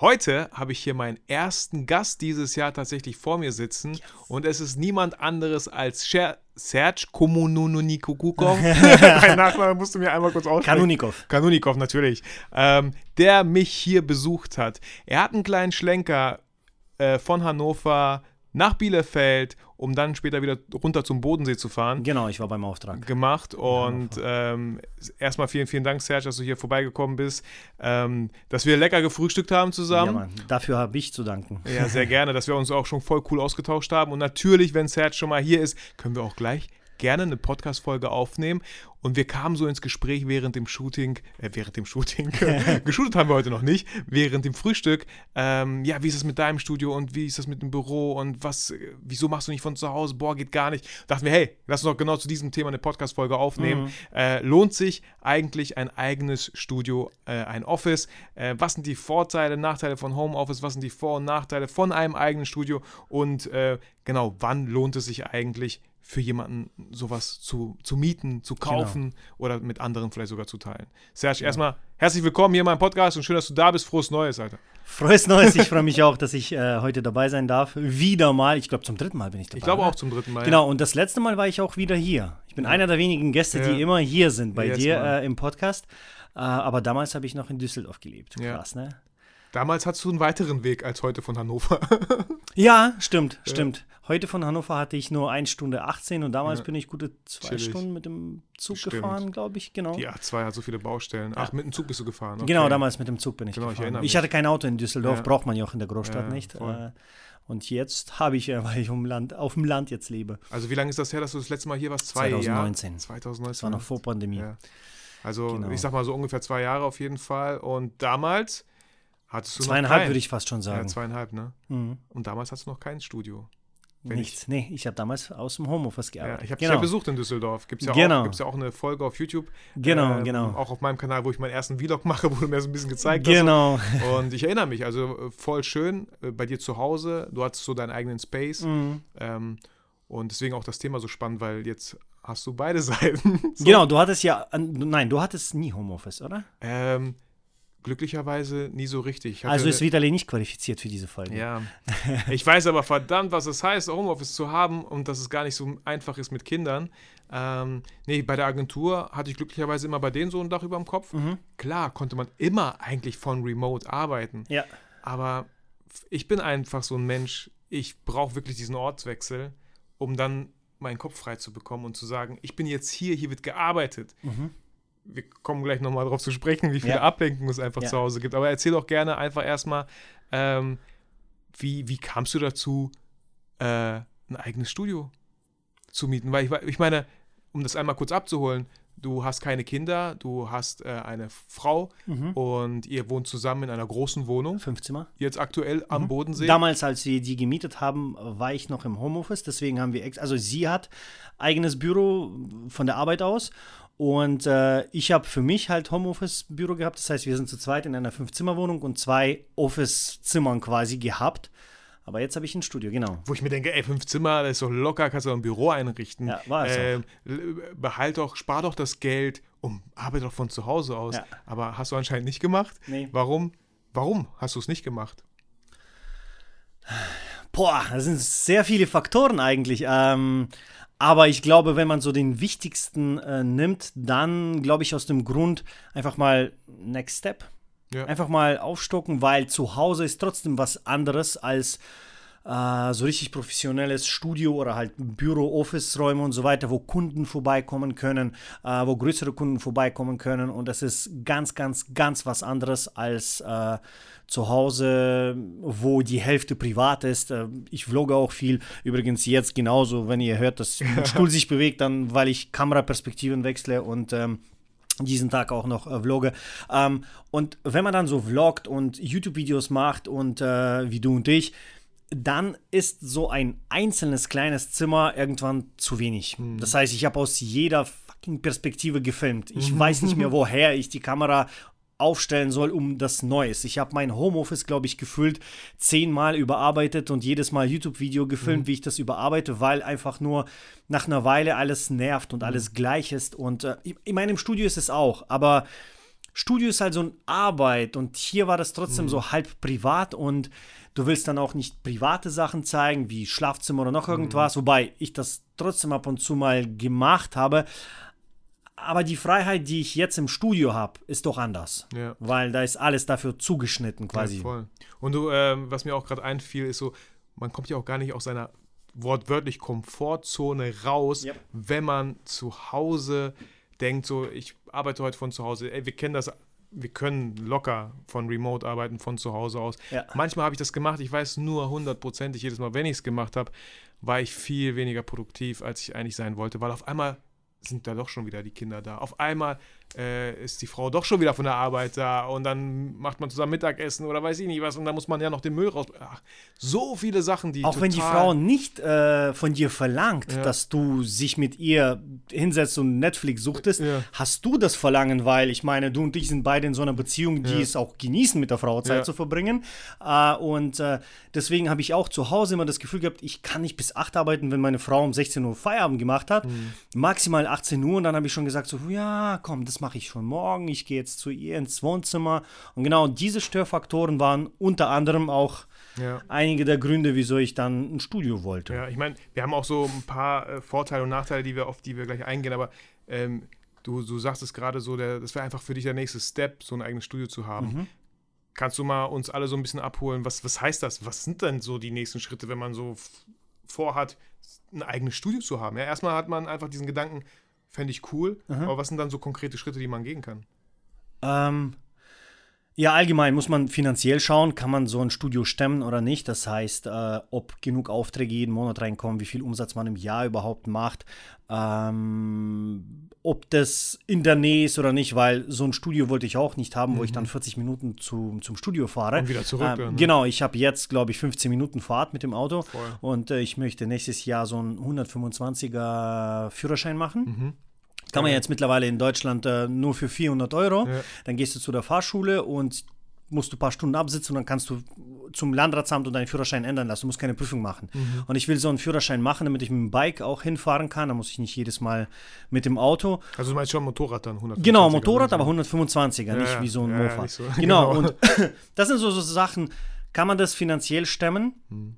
Heute habe ich hier meinen ersten Gast dieses Jahr tatsächlich vor mir sitzen yes. und es ist niemand anderes als Sher Serge Komununikukukov. mein Nachname musst du mir einmal kurz aussprechen. Kanunikov. Kanunikov, natürlich. Ähm, der mich hier besucht hat. Er hat einen kleinen Schlenker äh, von Hannover nach Bielefeld, um dann später wieder runter zum Bodensee zu fahren. Genau, ich war beim Auftrag. Gemacht und ähm, erstmal vielen, vielen Dank, Serge, dass du hier vorbeigekommen bist, ähm, dass wir lecker gefrühstückt haben zusammen. Ja, Mann, dafür habe ich zu danken. Ja, sehr gerne, dass wir uns auch schon voll cool ausgetauscht haben und natürlich, wenn Serge schon mal hier ist, können wir auch gleich gerne eine Podcast-Folge aufnehmen. Und wir kamen so ins Gespräch während dem Shooting, äh, während dem Shooting, geshootet haben wir heute noch nicht, während dem Frühstück. Ähm, ja, wie ist es mit deinem Studio und wie ist das mit dem Büro und was, wieso machst du nicht von zu Hause? Boah, geht gar nicht. Dachten wir, hey, lass uns doch genau zu diesem Thema eine Podcast-Folge aufnehmen. Mhm. Äh, lohnt sich eigentlich ein eigenes Studio, äh, ein Office? Äh, was sind die Vorteile, Nachteile von Homeoffice? Was sind die Vor- und Nachteile von einem eigenen Studio? Und äh, genau, wann lohnt es sich eigentlich, für jemanden sowas zu, zu mieten, zu genau. kaufen genau. oder mit anderen vielleicht sogar zu teilen. Serge, ja. erstmal herzlich willkommen hier in meinem Podcast und schön, dass du da bist. Frohes Neues, Alter. Frohes Neues. Ich freue mich auch, dass ich äh, heute dabei sein darf. Wieder mal. Ich glaube, zum dritten Mal bin ich dabei. Ich glaube auch zum dritten Mal. Genau, und das letzte Mal war ich auch wieder hier. Ich bin ja. einer der wenigen Gäste, ja. die immer hier sind bei Jetzt dir äh, im Podcast. Äh, aber damals habe ich noch in Düsseldorf gelebt. Krass, ne? Damals hattest du einen weiteren Weg als heute von Hannover. ja, stimmt, stimmt. Heute von Hannover hatte ich nur 1 Stunde 18 und damals ja. bin ich gute zwei Chillig. Stunden mit dem Zug Stimmt. gefahren, glaube ich. Genau. Die A2 hat so viele Baustellen. Ach, mit dem Zug bist du gefahren. Okay. Genau, damals mit dem Zug bin ich genau, gefahren. Ich, ich, hatte kein Auto in Düsseldorf, ja. braucht man ja auch in der Großstadt nicht. Voll. Äh, und jetzt habe ich, weil ich um Land, auf dem Land jetzt lebe. Also wie lange ist das her, dass du das letzte Mal hier warst? Zwei 2019. Jahre? 2019. Das war noch vor Pandemie. Ja. Also genau. ich sag mal so ungefähr zwei Jahre auf jeden Fall. Und damals hattest du Zweieinhalb würde ich fast schon sagen. Ja, zweieinhalb, ne? Mhm. Und damals hattest du noch kein Studio. Nichts, ich, nee, ich habe damals aus dem Homeoffice gearbeitet. Ja, ich habe genau. dich ja besucht in Düsseldorf. Gibt es ja, genau. Auch, ja auch eine Folge auf YouTube. Genau, ähm, genau. Auch auf meinem Kanal, wo ich meinen ersten Vlog mache, wo du mir so ein bisschen gezeigt genau. hast. Genau. Und ich erinnere mich, also äh, voll schön äh, bei dir zu Hause. Du hattest so deinen eigenen Space. Mhm. Ähm, und deswegen auch das Thema so spannend, weil jetzt hast du beide Seiten. so. Genau, du hattest ja, nein, du hattest nie Homeoffice, oder? Ähm, glücklicherweise nie so richtig. Also ist Vitali nicht qualifiziert für diese Folge. Ja. Ich weiß aber verdammt, was es heißt, Homeoffice zu haben und dass es gar nicht so einfach ist mit Kindern. Ähm, nee, bei der Agentur hatte ich glücklicherweise immer bei denen so ein Dach über dem Kopf. Mhm. Klar, konnte man immer eigentlich von Remote arbeiten. Ja. Aber ich bin einfach so ein Mensch, ich brauche wirklich diesen Ortswechsel, um dann meinen Kopf frei zu bekommen und zu sagen, ich bin jetzt hier, hier wird gearbeitet. Mhm wir kommen gleich nochmal darauf zu sprechen, wie viele ja. Ablenkungen es einfach ja. zu Hause gibt. Aber erzähl doch gerne einfach erstmal, ähm, wie, wie kamst du dazu, äh, ein eigenes Studio zu mieten? Weil ich, ich meine, um das einmal kurz abzuholen, du hast keine Kinder, du hast äh, eine Frau mhm. und ihr wohnt zusammen in einer großen Wohnung. Fünf Zimmer. Jetzt aktuell am mhm. Bodensee. Damals, als wir die gemietet haben, war ich noch im Homeoffice, deswegen haben wir, ex also sie hat eigenes Büro von der Arbeit aus und äh, ich habe für mich halt Homeoffice-Büro gehabt. Das heißt, wir sind zu zweit in einer Fünf-Zimmer-Wohnung und zwei Office-Zimmern quasi gehabt. Aber jetzt habe ich ein Studio, genau. Wo ich mir denke, ey, fünf Zimmer, das ist doch locker, kannst du ein Büro einrichten. Ja, war es äh, Behalt doch, spar doch das Geld und arbeite doch von zu Hause aus. Ja. Aber hast du anscheinend nicht gemacht. Nee. Warum? Warum hast du es nicht gemacht? Boah, das sind sehr viele Faktoren eigentlich. Ähm, aber ich glaube, wenn man so den wichtigsten äh, nimmt, dann glaube ich aus dem Grund einfach mal Next Step. Ja. Einfach mal aufstocken, weil zu Hause ist trotzdem was anderes als äh, so richtig professionelles Studio oder halt Büro, Office-Räume und so weiter, wo Kunden vorbeikommen können, äh, wo größere Kunden vorbeikommen können. Und das ist ganz, ganz, ganz was anderes als äh, zu Hause, wo die Hälfte privat ist. Äh, ich vlogge auch viel. Übrigens jetzt genauso, wenn ihr hört, dass der Stuhl sich bewegt, dann weil ich Kameraperspektiven wechsle und ähm, diesen Tag auch noch äh, vlogge. Ähm, und wenn man dann so vloggt und YouTube-Videos macht und äh, wie du und ich, dann ist so ein einzelnes kleines Zimmer irgendwann zu wenig. Mhm. Das heißt, ich habe aus jeder fucking Perspektive gefilmt. Ich mhm. weiß nicht mehr, woher ich die Kamera aufstellen soll, um das Neues. Ich habe mein Homeoffice, glaube ich, gefüllt zehnmal überarbeitet und jedes Mal YouTube-Video gefilmt, mhm. wie ich das überarbeite, weil einfach nur nach einer Weile alles nervt und mhm. alles gleich ist. Und äh, in meinem Studio ist es auch, aber Studio ist halt so eine Arbeit und hier war das trotzdem mhm. so halb privat und du willst dann auch nicht private Sachen zeigen, wie Schlafzimmer oder noch irgendwas, mhm. wobei ich das trotzdem ab und zu mal gemacht habe aber die Freiheit, die ich jetzt im Studio habe, ist doch anders. Ja. Weil da ist alles dafür zugeschnitten quasi. Ja, voll. Und du, ähm, was mir auch gerade einfiel, ist so, man kommt ja auch gar nicht aus seiner wortwörtlich Komfortzone raus, ja. wenn man zu Hause denkt, so, ich arbeite heute von zu Hause. Ey, wir kennen das wir können locker von Remote arbeiten, von zu Hause aus. Ja. Manchmal habe ich das gemacht, ich weiß nur hundertprozentig, jedes Mal, wenn ich es gemacht habe, war ich viel weniger produktiv, als ich eigentlich sein wollte, weil auf einmal sind da doch schon wieder die Kinder da. Auf einmal äh, ist die Frau doch schon wieder von der Arbeit da und dann macht man zusammen Mittagessen oder weiß ich nicht was und dann muss man ja noch den Müll raus. Ach, so viele Sachen, die. Auch wenn die Frau nicht äh, von dir verlangt, ja. dass du sich mit ihr hinsetzt und Netflix suchtest, ja. hast du das Verlangen, weil ich meine, du und ich sind beide in so einer Beziehung, die ja. es auch genießen, mit der Frau Zeit zu verbringen. Äh, und äh, deswegen habe ich auch zu Hause immer das Gefühl gehabt, ich kann nicht bis 8 arbeiten, wenn meine Frau um 16 Uhr Feierabend gemacht hat. Mhm. Maximal 18 Uhr und dann habe ich schon gesagt, so, ja, komm, das mache ich schon morgen. Ich gehe jetzt zu ihr ins Wohnzimmer. Und genau diese Störfaktoren waren unter anderem auch ja. einige der Gründe, wieso ich dann ein Studio wollte. Ja, ich meine, wir haben auch so ein paar äh, Vorteile und Nachteile, die wir, auf die wir gleich eingehen, aber ähm, du, du sagst es gerade so, der, das wäre einfach für dich der nächste Step, so ein eigenes Studio zu haben. Mhm. Kannst du mal uns alle so ein bisschen abholen? Was, was heißt das? Was sind denn so die nächsten Schritte, wenn man so vorhat, ein eigenes Studio zu haben? Ja, erstmal hat man einfach diesen Gedanken, Fände ich cool. Aha. Aber was sind dann so konkrete Schritte, die man gehen kann? Ähm, ja, allgemein muss man finanziell schauen, kann man so ein Studio stemmen oder nicht. Das heißt, äh, ob genug Aufträge jeden Monat reinkommen, wie viel Umsatz man im Jahr überhaupt macht, ähm, ob das in der Nähe ist oder nicht, weil so ein Studio wollte ich auch nicht haben, mhm. wo ich dann 40 mhm. Minuten zu, zum Studio fahre. Und wieder zurück. Ähm, dann, ne? Genau, ich habe jetzt, glaube ich, 15 Minuten Fahrt mit dem Auto Voll. und äh, ich möchte nächstes Jahr so einen 125er Führerschein machen. Mhm. Kann man jetzt mittlerweile in Deutschland äh, nur für 400 Euro. Ja. Dann gehst du zu der Fahrschule und musst du ein paar Stunden absitzen und dann kannst du zum Landratsamt und deinen Führerschein ändern lassen. Du musst keine Prüfung machen. Mhm. Und ich will so einen Führerschein machen, damit ich mit dem Bike auch hinfahren kann. Da muss ich nicht jedes Mal mit dem Auto. Also du meinst schon Motorrad dann? 125 genau, Motorrad, aber 125er, ja, nicht wie so ein ja, Mofa. So. Genau, genau. und das sind so, so Sachen, kann man das finanziell stemmen? Mhm.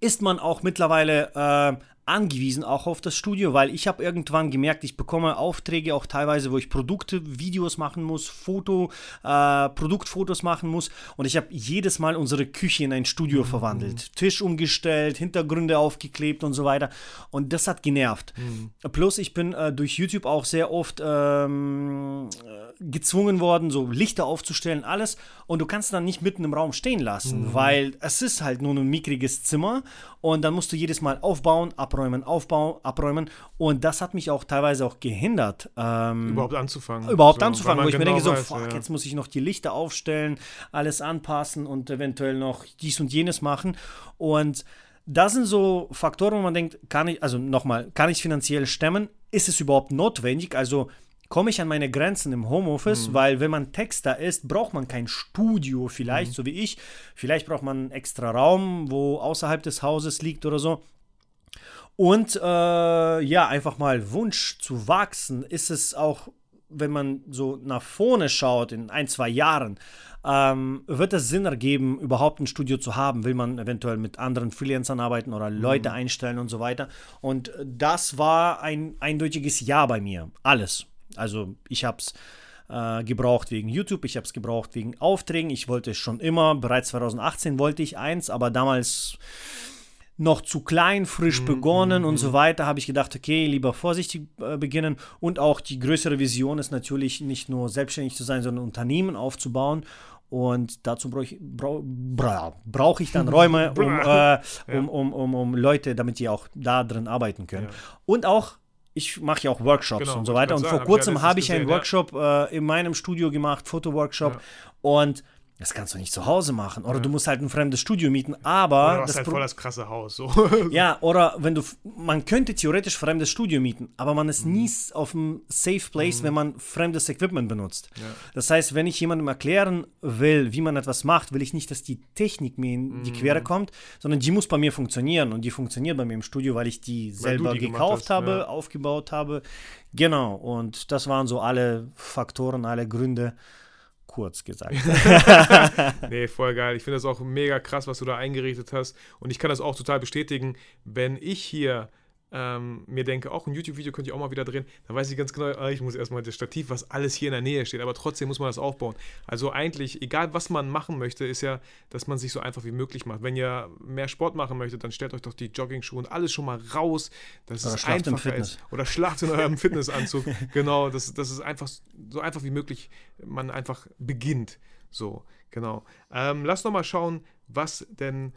Ist man auch mittlerweile äh, angewiesen auch auf das Studio, weil ich habe irgendwann gemerkt, ich bekomme Aufträge auch teilweise, wo ich Produkte, Videos machen muss, Foto, äh, Produktfotos machen muss und ich habe jedes Mal unsere Küche in ein Studio mhm. verwandelt, Tisch umgestellt, Hintergründe aufgeklebt und so weiter und das hat genervt. Mhm. Plus ich bin äh, durch YouTube auch sehr oft ähm, gezwungen worden, so Lichter aufzustellen, alles und du kannst dann nicht mitten im Raum stehen lassen, mhm. weil es ist halt nur ein mickriges Zimmer und dann musst du jedes Mal aufbauen, abräumen, aufbauen, abräumen. Und das hat mich auch teilweise auch gehindert. Ähm, überhaupt anzufangen. Überhaupt so, anzufangen, wo ich genau mir denke, weiß, so, fuck, ja. jetzt muss ich noch die Lichter aufstellen, alles anpassen und eventuell noch dies und jenes machen. Und das sind so Faktoren, wo man denkt, kann ich, also nochmal, kann ich finanziell stemmen? Ist es überhaupt notwendig? Also komme ich an meine Grenzen im Homeoffice, mhm. weil wenn man Texter ist, braucht man kein Studio vielleicht, mhm. so wie ich. Vielleicht braucht man einen extra Raum, wo außerhalb des Hauses liegt oder so. Und äh, ja, einfach mal Wunsch zu wachsen, ist es auch, wenn man so nach vorne schaut, in ein, zwei Jahren, ähm, wird es Sinn ergeben, überhaupt ein Studio zu haben? Will man eventuell mit anderen Freelancern arbeiten oder Leute mhm. einstellen und so weiter? Und das war ein eindeutiges Ja bei mir. Alles. Also ich habe es äh, gebraucht wegen YouTube, ich habe es gebraucht wegen Aufträgen. Ich wollte es schon immer, bereits 2018 wollte ich eins, aber damals noch zu klein, frisch mhm, begonnen mm, und so weiter, habe ich gedacht, okay, lieber vorsichtig äh, beginnen. Und auch die größere Vision ist natürlich nicht nur selbstständig zu sein, sondern Unternehmen aufzubauen. Und dazu brauche ich, brauch, brauch ich dann Räume, um, äh, um, um, um, um Leute, damit die auch da drin arbeiten können. Ja. Und auch ich mache ja auch Workshops genau, und so weiter. Und sagen, vor kurzem habe ich, hab ich einen gesehen, Workshop äh, in meinem Studio gemacht, Fotoworkshop. Ja. Und Das kannst du nicht zu Hause machen. Oder ja. du musst halt ein fremdes Studio mieten, aber. Oder das halt voll das krasse Haus. So. ja, oder wenn du. Man könnte theoretisch fremdes Studio mieten, aber man ist mhm. nie auf einem Safe Place, mhm. wenn man fremdes Equipment benutzt. Ja. Das heißt, wenn ich jemandem erklären will, wie man etwas macht, will ich nicht, dass die Technik mir in die mhm. Quere kommt, sondern die muss bei mir funktionieren. Und die funktioniert bei mir im Studio, weil ich die selber die gekauft hast, habe, ja. aufgebaut habe. Genau. Und das waren so alle Faktoren, alle Gründe kurz gesagt. nee, voll geil. Ich finde das auch mega krass, was du da eingerichtet hast. Und ich kann das auch total bestätigen, wenn ich hier ähm, mir denke, auch ein YouTube-Video könnte ich auch mal wieder drehen, dann weiß ich ganz genau, ah, ich muss erstmal das Stativ, was alles hier in der Nähe steht, aber trotzdem muss man das aufbauen. Also eigentlich, egal was man machen möchte, ist ja, dass man sich so einfach wie möglich macht. Wenn ihr mehr Sport machen möchtet, dann stellt euch doch die Jogging-Schuhe und alles schon mal raus, dass Oder es einfacher ist. Oder schlacht in eurem Fitnessanzug. genau, das, das ist einfach so einfach wie möglich, man einfach beginnt. So, genau. Ähm, lass noch mal schauen, was denn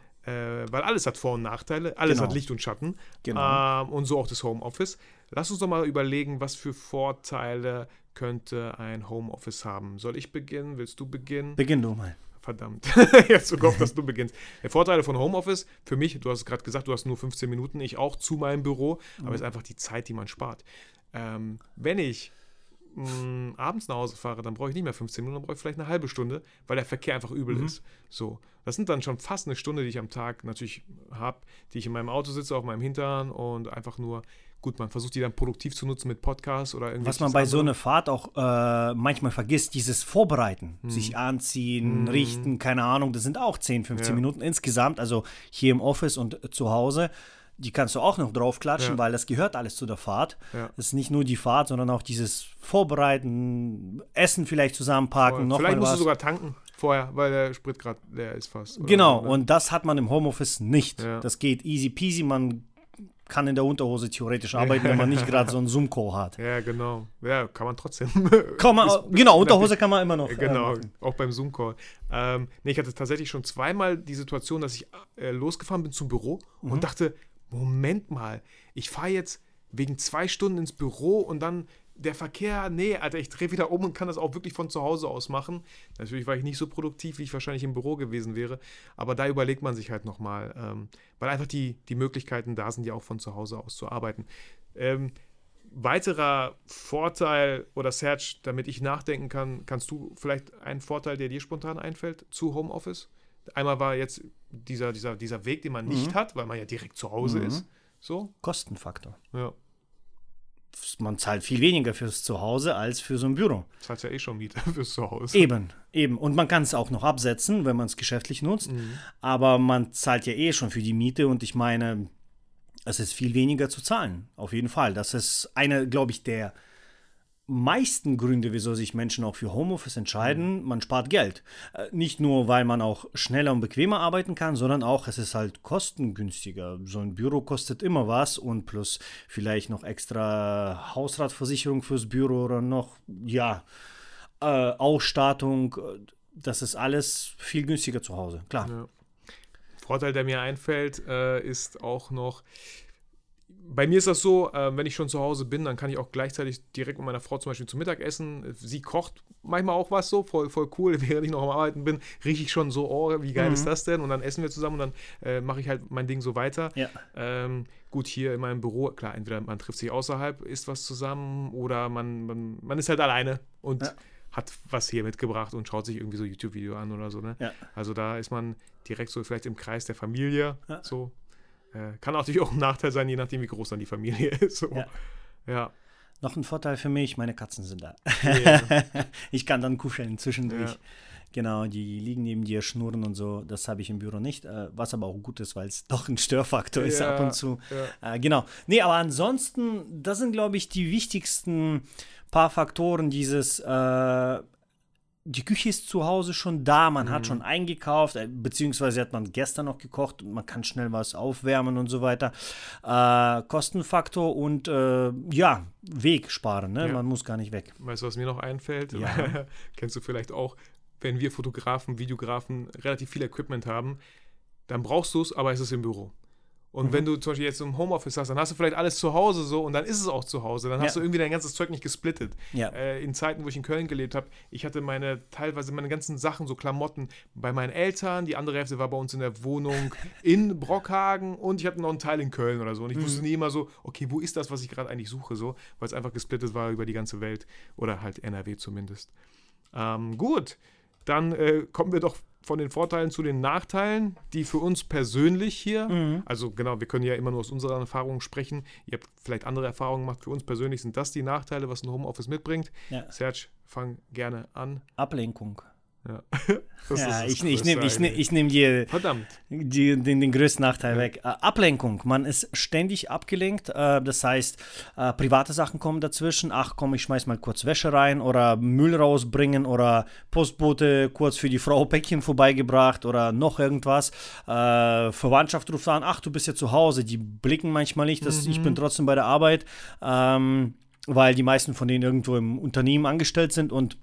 weil alles hat Vor- und Nachteile, alles genau. hat Licht und Schatten. Genau. Ähm, und so auch das Homeoffice. Lass uns doch mal überlegen, was für Vorteile könnte ein Homeoffice haben. Soll ich beginnen? Willst du beginnen? Beginn du mal. Verdammt, jetzt gehofft, dass du beginnst. Die Vorteile von Homeoffice, für mich, du hast es gerade gesagt, du hast nur 15 Minuten, ich auch zu meinem Büro, mhm. aber es ist einfach die Zeit, die man spart. Ähm, wenn ich mh, abends nach Hause fahre, dann brauche ich nicht mehr 15 Minuten, dann brauche ich vielleicht eine halbe Stunde, weil der Verkehr einfach übel mhm. ist. So, das sind dann schon fast eine Stunde, die ich am Tag natürlich habe, die ich in meinem Auto sitze, auf meinem Hintern und einfach nur gut, man versucht die dann produktiv zu nutzen mit Podcasts oder irgendwas. Was man bei andere. so einer Fahrt auch äh, manchmal vergisst, dieses Vorbereiten, hm. sich anziehen, hm. richten, keine Ahnung, das sind auch 10, 15 ja. Minuten insgesamt, also hier im Office und zu Hause die kannst du auch noch draufklatschen, ja. weil das gehört alles zu der Fahrt. Ja. Ist nicht nur die Fahrt, sondern auch dieses Vorbereiten, Essen vielleicht zusammenpacken, noch Vielleicht musst was. du sogar tanken vorher, weil der Sprit gerade leer ist fast. Genau, ne? und das hat man im Homeoffice nicht. Ja. Das geht easy peasy, man kann in der Unterhose theoretisch arbeiten, wenn man nicht gerade so einen Zoom-Call hat. Ja, genau. Ja, kann man trotzdem. Kann man, genau, Unterhose kann man immer noch. Genau, äh, auch beim Zoom-Call. Ähm, nee, ich hatte tatsächlich schon zweimal die Situation, dass ich äh, losgefahren bin zum Büro mhm. und dachte, Moment mal, ich fahre jetzt wegen zwei Stunden ins Büro und dann der Verkehr, nee, Alter, ich drehe wieder um und kann das auch wirklich von zu Hause aus machen. Natürlich war ich nicht so produktiv, wie ich wahrscheinlich im Büro gewesen wäre, aber da überlegt man sich halt nochmal, ähm, weil einfach die, die Möglichkeiten da sind, ja auch von zu Hause aus zu arbeiten. Ähm, weiterer Vorteil oder Serge, damit ich nachdenken kann, kannst du vielleicht einen Vorteil, der dir spontan einfällt, zu Homeoffice? Einmal war jetzt dieser, dieser, dieser Weg, den man nicht mhm. hat, weil man ja direkt zu Hause mhm. ist. So. Kostenfaktor. Ja. Man zahlt viel weniger fürs Zuhause als für so ein Büro. Zahlt ja eh schon Miete fürs Zuhause. Eben, eben. Und man kann es auch noch absetzen, wenn man es geschäftlich nutzt. Mhm. Aber man zahlt ja eh schon für die Miete und ich meine, es ist viel weniger zu zahlen. Auf jeden Fall. Das ist eine, glaube ich, der meisten Gründe, wieso sich Menschen auch für Homeoffice entscheiden, mhm. man spart Geld. Äh, nicht nur, weil man auch schneller und bequemer arbeiten kann, sondern auch, es ist halt kostengünstiger. So ein Büro kostet immer was und plus vielleicht noch extra Hausratversicherung fürs Büro oder noch, ja, äh, Ausstattung. Das ist alles viel günstiger zu Hause, klar. Ja. Vorteil, der mir einfällt, äh, ist auch noch, bei mir ist das so, äh, wenn ich schon zu Hause bin, dann kann ich auch gleichzeitig direkt mit meiner Frau zum Beispiel zum Mittag essen. Sie kocht manchmal auch was so, voll, voll cool. Während ich noch am Arbeiten bin, rieche ich schon so, oh, wie geil mhm. ist das denn? Und dann essen wir zusammen und dann äh, mache ich halt mein Ding so weiter. Ja. Ähm, gut, hier in meinem Büro, klar, entweder man trifft sich außerhalb, isst was zusammen oder man, man, man ist halt alleine und ja. hat was hier mitgebracht und schaut sich irgendwie so YouTube-Video an oder so. Ne? Ja. Also da ist man direkt so vielleicht im Kreis der Familie, so äh, kann natürlich auch ein Nachteil sein, je nachdem, wie groß dann die Familie ist. So. Ja. ja. Noch ein Vorteil für mich, meine Katzen sind da. Yeah. ich kann dann kuscheln zwischendurch. Ja. Genau, die liegen neben dir, schnurren und so. Das habe ich im Büro nicht, äh, was aber auch gut ist, weil es doch ein Störfaktor ist ab und zu. Ja. Äh, genau. Nee, aber ansonsten, das sind, glaube ich, die wichtigsten paar Faktoren dieses äh, die Küche ist zu Hause schon da, man mhm. hat schon eingekauft, äh, beziehungsweise hat man gestern noch gekocht und man kann schnell was aufwärmen und so weiter. Äh, Kostenfaktor und äh, ja, Weg sparen, ne? Ja. man muss gar nicht weg. Weißt du, was mir noch einfällt? Ja. Kennst du vielleicht auch, wenn wir Fotografen, Videografen relativ viel Equipment haben, dann brauchst du es, aber es ist im Büro. Und mhm. wenn du zum Beispiel jetzt im Homeoffice hast, dann hast du vielleicht alles zu Hause so und dann ist es auch zu Hause. Dann ja. hast du irgendwie dein ganzes Zeug nicht gesplittet. Ja. Äh, in Zeiten, wo ich in Köln gelebt habe, ich hatte meine, teilweise meine ganzen Sachen, so Klamotten bei meinen Eltern, die andere Hälfte war bei uns in der Wohnung in Brockhagen und ich hatte noch einen Teil in Köln oder so. Und ich mhm. wusste nie immer so, okay, wo ist das, was ich gerade eigentlich suche, so, weil es einfach gesplittet war über die ganze Welt oder halt NRW zumindest. Ähm, gut, dann äh, kommen wir doch von den Vorteilen zu den Nachteilen, die für uns persönlich hier, mhm. also genau, wir können ja immer nur aus unserer Erfahrung sprechen. Ihr habt vielleicht andere Erfahrungen gemacht. Für uns persönlich sind das die Nachteile, was ein Homeoffice mitbringt. Ja. Serge, fang gerne an. Ablenkung. Ja, ja ich, ich nehme ich nehm, ich nehm die, die, den, den größten Nachteil ja. weg. Äh, Ablenkung. Man ist ständig abgelenkt. Äh, das heißt, äh, private Sachen kommen dazwischen. Ach komm, ich schmeiß mal kurz Wäsche rein oder Müll rausbringen oder Postbote kurz für die Frau Päckchen vorbeigebracht oder noch irgendwas. Äh, Verwandtschaft ruft an, ach, du bist ja zu Hause. Die blicken manchmal nicht, dass mhm. ich bin trotzdem bei der Arbeit, ähm, weil die meisten von denen irgendwo im Unternehmen angestellt sind und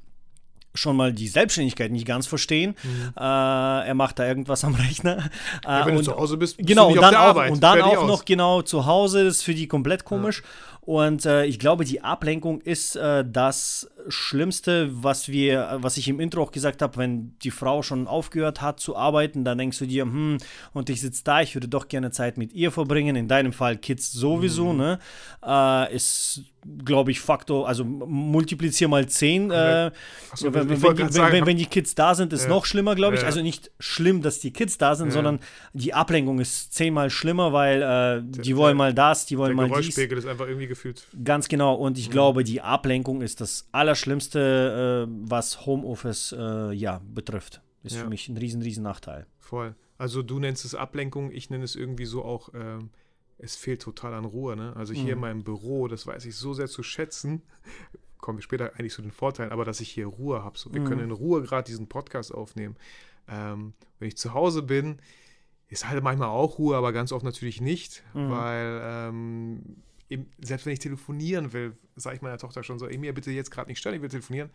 schon mal die Selbstständigkeit nicht ganz verstehen. Mhm. Äh, er macht da irgendwas am Rechner. Ja, wenn und, du zu Hause bist, bist genau, du nicht und dann auf der Arbeit. Und dann auch aus. noch genau zu Hause, das ist für die komplett komisch. Ja. Und äh, ich glaube, die Ablenkung ist äh, das Schlimmste, was wir, was ich im Intro auch gesagt habe, wenn die Frau schon aufgehört hat zu arbeiten, dann denkst du dir, hm, und ich sitze da, ich würde doch gerne Zeit mit ihr verbringen. In deinem Fall Kids sowieso, mhm. ne? Äh, ist glaube ich, Faktor, also multiplizier mal 10. Äh, so, wenn, wenn, wenn, sagen, wenn, die Kids da sind, ist ja. noch schlimmer, glaube ich. Ja. Also nicht schlimm, dass die Kids da sind, ja. sondern die Ablenkung ist zehnmal schlimmer, weil äh, die wollen mal das, die wollen der mal dies. ist einfach irgendwie gefühlt. Ganz genau. Und ich mhm. glaube, die Ablenkung ist das Allerschlimmste, äh, was Homeoffice äh, ja, betrifft. Ist für mich ein riesen, riesen Nachteil. Voll. Also du nennst es Ablenkung, ich nenne es irgendwie so auch ähm, es fehlt total an Ruhe. Ne? Also hier mhm. in meinem Büro, das weiß ich so sehr zu schätzen. Kommen wir später eigentlich zu den Vorteilen, aber dass ich hier Ruhe habe. So, wir mhm. können in Ruhe gerade diesen Podcast aufnehmen. Ähm, wenn ich zu Hause bin, ist halt manchmal auch Ruhe, aber ganz oft natürlich nicht, mhm. weil ähm, eben, selbst wenn ich telefonieren will, sage ich meiner Tochter schon so, Emir, bitte jetzt gerade nicht stören, ich will telefonieren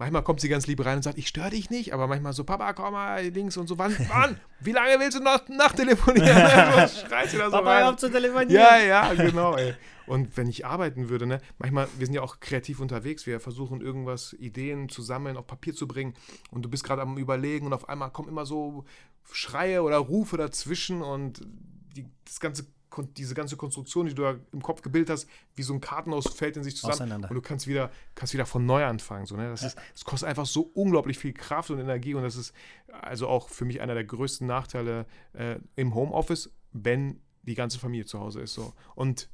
Manchmal kommt sie ganz lieb rein und sagt, ich störe dich nicht, aber manchmal so, Papa, komm mal links und so, wann, wann, wie lange willst du noch nachtelefonieren? Schreit sie da so Papa, rein. zu telefonieren. Ja, ja, genau, ey. Und wenn ich arbeiten würde, ne, manchmal, wir sind ja auch kreativ unterwegs, wir versuchen irgendwas, Ideen zu sammeln, auf Papier zu bringen und du bist gerade am Überlegen und auf einmal kommen immer so Schreie oder Rufe dazwischen und die, das ganze diese ganze Konstruktion, die du da im Kopf gebildet hast, wie so ein Kartenhaus fällt in sich zusammen und du kannst wieder, kannst wieder von neu anfangen. So, ne? das, ja. ist, das kostet einfach so unglaublich viel Kraft und Energie und das ist also auch für mich einer der größten Nachteile äh, im Homeoffice, wenn die ganze Familie zu Hause ist. So. Und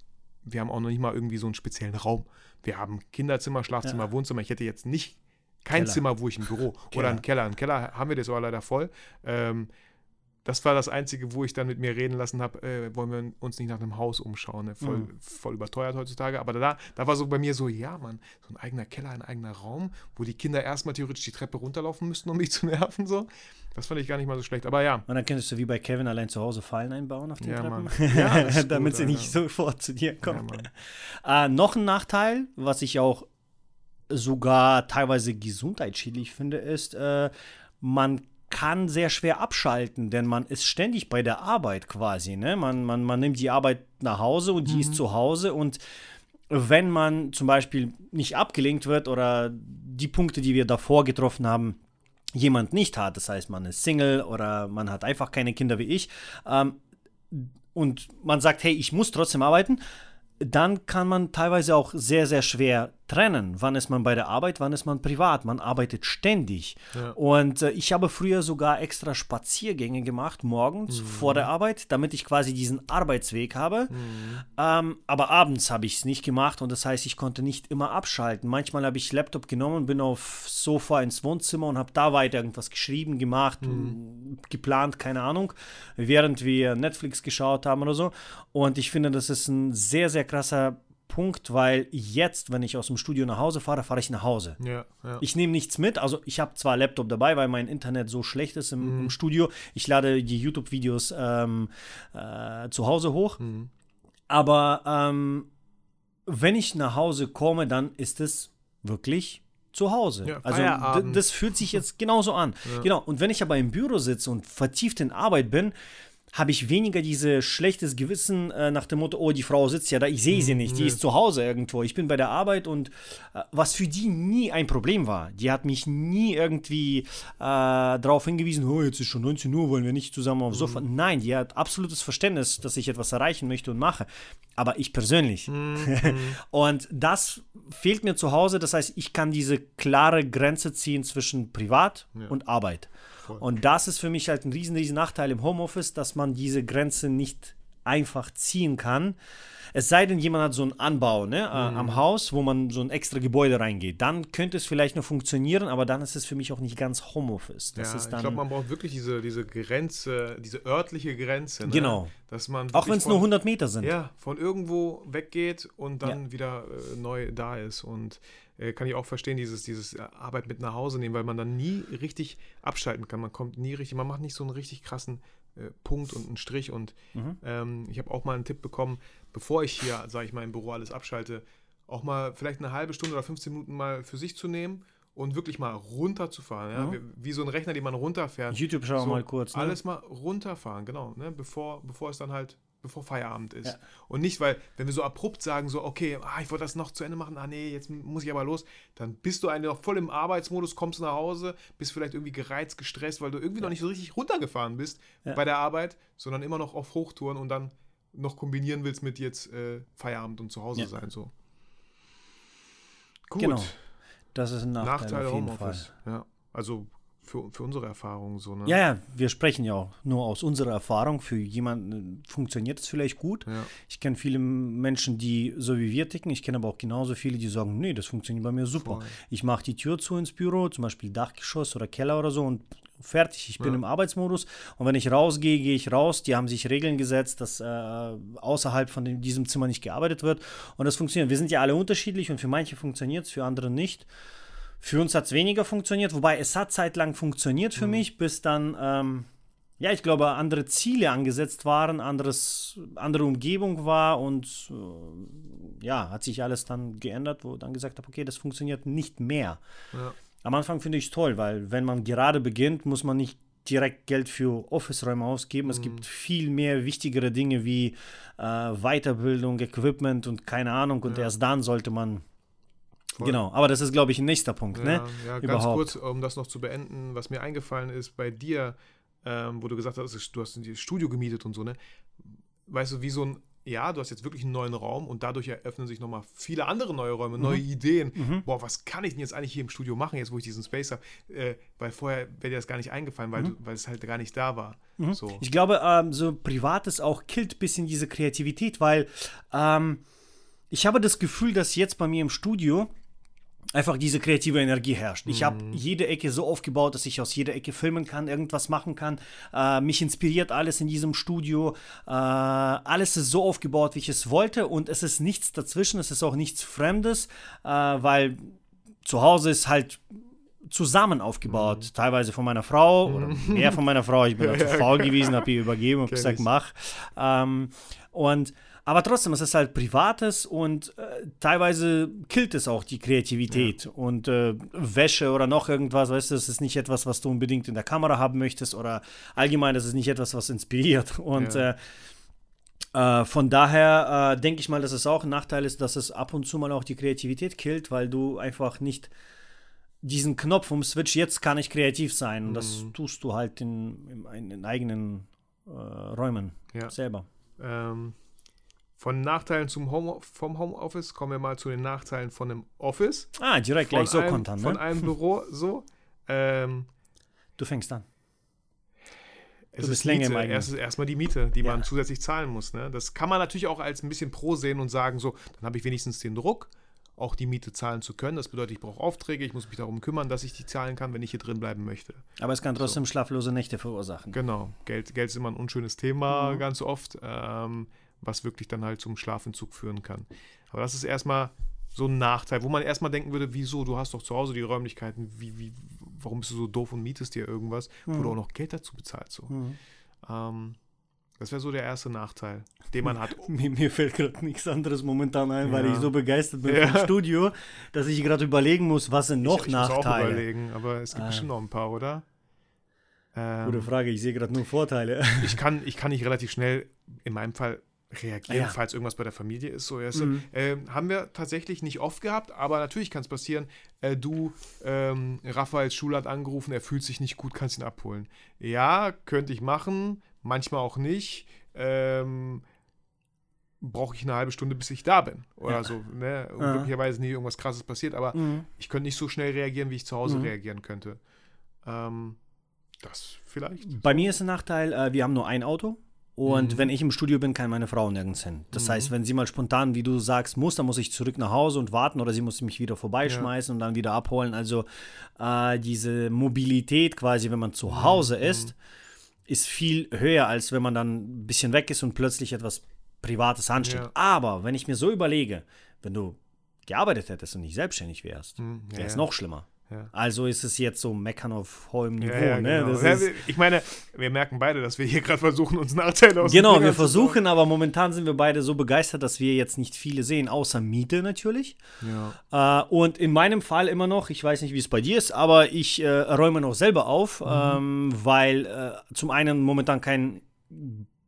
wir haben auch noch nicht mal irgendwie so einen speziellen Raum. Wir haben Kinderzimmer, Schlafzimmer, ja. Wohnzimmer. Ich hätte jetzt nicht kein Keller. Zimmer, wo ich ein Büro oder einen Keller. Einen Keller haben wir das aber leider voll. Ähm, das war das Einzige, wo ich dann mit mir reden lassen habe, äh, wollen wir uns nicht nach einem Haus umschauen. Ne? Voll, mhm. voll überteuert heutzutage. Aber da, da war so bei mir so, ja, Mann, so ein eigener Keller, ein eigener Raum, wo die Kinder erstmal theoretisch die Treppe runterlaufen müssten, um mich zu nerven. So. Das fand ich gar nicht mal so schlecht. Aber ja. Und dann könntest du wie bei Kevin allein zu Hause Fallen einbauen auf den ja, Treppen. Ja, Damit gut, sie nicht sofort zu dir kommen. Ja, äh, noch ein Nachteil, was ich auch sogar teilweise gesundheitsschädlich finde, ist, äh, man kann sehr schwer abschalten, denn man ist ständig bei der Arbeit quasi. Ne? Man, man, man nimmt die Arbeit nach Hause und die mhm. ist zu Hause und wenn man zum Beispiel nicht abgelenkt wird oder die Punkte, die wir davor getroffen haben, jemand nicht hat, das heißt, man ist Single oder man hat einfach keine Kinder wie ich, ähm, und man sagt, hey, ich muss trotzdem arbeiten, dann kann man teilweise auch sehr, sehr schwer trennen. Wann ist man bei der Arbeit, wann ist man privat? Man arbeitet ständig. Ja. Und äh, ich habe früher sogar extra Spaziergänge gemacht, morgens mhm. vor der Arbeit, damit ich quasi diesen Arbeitsweg habe. Mhm. Ähm, aber abends habe ich es nicht gemacht und das heißt, ich konnte nicht immer abschalten. Manchmal habe ich Laptop genommen, bin auf Sofa ins Wohnzimmer und habe da weiter irgendwas geschrieben, gemacht, mhm. geplant, keine Ahnung, während wir Netflix geschaut haben oder so. Und ich finde, das ist ein sehr, sehr krasser Punkt, weil jetzt, wenn ich aus dem Studio nach Hause fahre, fahre ich nach Hause. Ja, ja. Ich nehme nichts mit. Also ich habe zwar Laptop dabei, weil mein Internet so schlecht ist im, mhm. im Studio. Ich lade die YouTube-Videos ähm, äh, zu Hause hoch. Mhm. Aber ähm, wenn ich nach Hause komme, dann ist es wirklich zu Hause. Ja, also das fühlt sich jetzt genauso an. Genau. Und wenn ich aber im Büro sitze und vertieft in Arbeit bin, habe ich weniger dieses schlechtes Gewissen äh, nach dem Motto, oh, die Frau sitzt ja da, ich sehe sie mhm, nicht, die ist zu Hause irgendwo, ich bin bei der Arbeit und äh, was für die nie ein Problem war. Die hat mich nie irgendwie äh, darauf hingewiesen, oh, jetzt ist schon 19 Uhr, wollen wir nicht zusammen aufs Sofa. Mhm. Nein, die hat absolutes Verständnis, dass ich etwas erreichen möchte und mache. Aber ich persönlich. Mhm. und das fehlt mir zu Hause, das heißt, ich kann diese klare Grenze ziehen zwischen Privat ja. und Arbeit. Voll. Und das ist für mich halt ein riesen, riesen Nachteil im Homeoffice, dass man diese Grenze nicht einfach ziehen kann. Es sei denn, jemand hat so einen Anbau ne, äh, mhm. am Haus, wo man so ein extra Gebäude reingeht. Dann könnte es vielleicht noch funktionieren, aber dann ist es für mich auch nicht ganz Homeoffice. Das ja, ist dann, ich glaube, man braucht wirklich diese, diese Grenze, diese örtliche Grenze. Ne? Genau. Dass man auch wenn es nur 100 Meter sind. Ja, von irgendwo weggeht und dann ja. wieder äh, neu da ist. Und äh, kann ich auch verstehen, dieses, dieses äh, Arbeit mit nach Hause nehmen, weil man dann nie richtig abschalten kann. Man kommt nie richtig, man macht nicht so einen richtig krassen äh, Punkt und einen Strich. Und mhm. ähm, ich habe auch mal einen Tipp bekommen, bevor ich hier, sage ich mal, im Büro alles abschalte, auch mal vielleicht eine halbe Stunde oder 15 Minuten mal für sich zu nehmen und wirklich mal runterzufahren. Ja? Mhm. Wie, wie, so ein Rechner, den man runterfährt. YouTube schauen so mal kurz. Ne? Alles mal runterfahren, genau. Ne? Bevor, bevor es dann halt bevor Feierabend ist. Ja. Und nicht, weil, wenn wir so abrupt sagen, so, okay, ah, ich wollte das noch zu Ende machen, ah nee, jetzt muss ich aber los, dann bist du eigentlich noch voll im Arbeitsmodus, kommst nach Hause, bist vielleicht irgendwie gereizt, gestresst, weil du irgendwie ja. noch nicht so richtig runtergefahren bist ja. bei der Arbeit, sondern immer noch auf Hochtouren und dann noch kombinieren willst mit jetzt äh, Feierabend und zu Hause sein. So. Gut. Genau. Das ist ein Nachteil, Nachteil auf jeden. Fall. Ja. Also für, für unsere Erfahrung so, ne? Ja, ja, wir sprechen ja auch nur aus unserer Erfahrung. Für jemanden funktioniert es vielleicht gut. Ja. Ich kenne viele Menschen, die so wie wir ticken. Ich kenne aber auch genauso viele, die sagen, nee, das funktioniert bei mir super. Voll. Ich mache die Tür zu ins Büro, zum Beispiel Dachgeschoss oder Keller oder so und fertig, ich bin ja. im Arbeitsmodus und wenn ich rausgehe, gehe ich raus. Die haben sich Regeln gesetzt, dass äh, außerhalb von dem, diesem Zimmer nicht gearbeitet wird und das funktioniert. Wir sind ja alle unterschiedlich und für manche funktioniert es, für andere nicht. Für uns hat es weniger funktioniert, wobei es hat zeitlang funktioniert für mhm. mich, bis dann, ähm, ja, ich glaube, andere Ziele angesetzt waren, anderes, andere Umgebung war und äh, ja, hat sich alles dann geändert, wo dann gesagt habe, okay, das funktioniert nicht mehr. Ja. Am Anfang finde ich es toll, weil wenn man gerade beginnt, muss man nicht direkt Geld für Office-Räume ausgeben. Es mhm. gibt viel mehr wichtigere Dinge wie äh, Weiterbildung, Equipment und keine Ahnung. Und ja. erst dann sollte man Voll. Genau, aber das ist, glaube ich, ein nächster Punkt. Ne? Ja, ne? ja ganz kurz, um das noch zu beenden, was mir eingefallen ist bei dir, ähm, wo du gesagt hast, du hast ein Studio gemietet und so, ne? Weißt du, wie so ein, ja, du hast jetzt wirklich einen neuen Raum und dadurch eröffnen sich nochmal viele andere neue Räume, mhm. neue Ideen. Mhm. Boah, was kann ich denn jetzt eigentlich hier im Studio machen, jetzt wo ich diesen Space habe? Äh, weil vorher wäre dir das gar nicht eingefallen, weil, mhm. weil es halt gar nicht da war. Mhm. So. Ich glaube, ähm, so privates auch killt ein bisschen diese Kreativität, weil ähm, ich habe das Gefühl, dass jetzt bei mir im Studio einfach diese kreative Energie herrscht. Ich habe mhm. jede Ecke so aufgebaut, dass ich aus jeder Ecke filmen kann, irgendwas machen kann. Äh, mich inspiriert alles in diesem Studio. Äh, alles ist so aufgebaut, wie ich es wollte und es ist nichts dazwischen, es ist auch nichts Fremdes, äh, weil zu Hause ist halt zusammen aufgebaut, mhm. teilweise von meiner Frau oder mhm. mehr von meiner Frau. Ich bin ja, zu faul gewesen, habe ihr übergeben und gesagt, mach. Ähm, und aber trotzdem, es ist halt Privates und äh, teilweise killt es auch die Kreativität. Ja. Und äh, Wäsche oder noch irgendwas, weißt du, das ist nicht etwas, was du unbedingt in der Kamera haben möchtest oder allgemein, das ist nicht etwas, was inspiriert. Und ja. äh, äh von daher äh, denke ich mal, dass es auch ein Nachteil ist, dass es ab und zu mal auch die Kreativität killt, weil du einfach nicht diesen Knopf um Switch, jetzt kann ich kreativ sein. Und das mhm. tust du halt in, in, in eigenen äh, Räumen ja. selber. Ähm, von Nachteilen zum Home, vom Homeoffice kommen wir mal zu den Nachteilen von einem Office. Ah, direkt gleich so kontern, ne? Von einem Büro so. Ähm, du fängst an. Es du bist länger im Erst, erstmal die Miete, die ja. man zusätzlich zahlen muss. Ne? Das kann man natürlich auch als ein bisschen pro sehen und sagen, so, dann habe ich wenigstens den Druck, auch die Miete zahlen zu können. Das bedeutet, ich brauche Aufträge, ich muss mich darum kümmern, dass ich die zahlen kann, wenn ich hier drin bleiben möchte. Aber es kann trotzdem so. schlaflose Nächte verursachen. Genau. Geld, Geld ist immer ein unschönes Thema, mhm. ganz oft. Ähm, was wirklich dann halt zum Schlafentzug führen kann. Aber das ist erstmal so ein Nachteil, wo man erstmal denken würde, wieso, du hast doch zu Hause die Räumlichkeiten, wie, wie, warum bist du so doof und mietest dir irgendwas, mhm. wo du auch noch Geld dazu bezahlst. So. Mhm. Ähm, das wäre so der erste Nachteil, den man hat. mir, mir fällt gerade nichts anderes momentan ein, ja. weil ich so begeistert bin ja. vom Studio, dass ich gerade überlegen muss, was sind noch ich, ich Nachteile. Muss auch überlegen, aber es gibt äh. bestimmt noch ein paar, oder? Ähm, Gute Frage, ich sehe gerade nur Vorteile. ich, kann, ich kann nicht relativ schnell, in meinem Fall, reagieren, ja. falls irgendwas bei der Familie ist. So, mhm. äh, haben wir tatsächlich nicht oft gehabt, aber natürlich kann es passieren. Äh, du, ähm, Raphaels Schule hat angerufen, er fühlt sich nicht gut, kannst ihn abholen. Ja, könnte ich machen, manchmal auch nicht. Ähm, brauche ich eine halbe Stunde, bis ich da bin. Oder ja. so. Ne? Glücklicherweise nie irgendwas krasses passiert, aber mhm. ich könnte nicht so schnell reagieren, wie ich zu Hause mhm. reagieren könnte. Ähm, das vielleicht. Bei mir ist ein Nachteil, äh, wir haben nur ein Auto. Und mhm. wenn ich im Studio bin, kann meine Frau nirgends hin. Das mhm. heißt, wenn sie mal spontan, wie du sagst, muss, dann muss ich zurück nach Hause und warten oder sie muss mich wieder vorbeischmeißen ja. und dann wieder abholen. Also äh, diese Mobilität quasi, wenn man zu mhm. Hause ist, ist viel höher, als wenn man dann ein bisschen weg ist und plötzlich etwas Privates ansteht. Ja. Aber wenn ich mir so überlege, wenn du gearbeitet hättest und nicht selbstständig wärst, mhm. ja, wäre es noch schlimmer. Ja. Also ist es jetzt so Meckern auf hohem Niveau. Ja, ja, ne? genau. ne? ich meine, wir merken beide, dass wir hier gerade versuchen, uns Nachteile aus Genau, wir versuchen, aber momentan sind wir beide so begeistert, dass wir jetzt nicht viele sehen, außer Miete natürlich. Äh, und in meinem Fall immer noch, ich weiß nicht, wie es bei dir ist, aber ich äh, räume noch selber auf, mhm. ähm, weil äh, zum einen momentan kein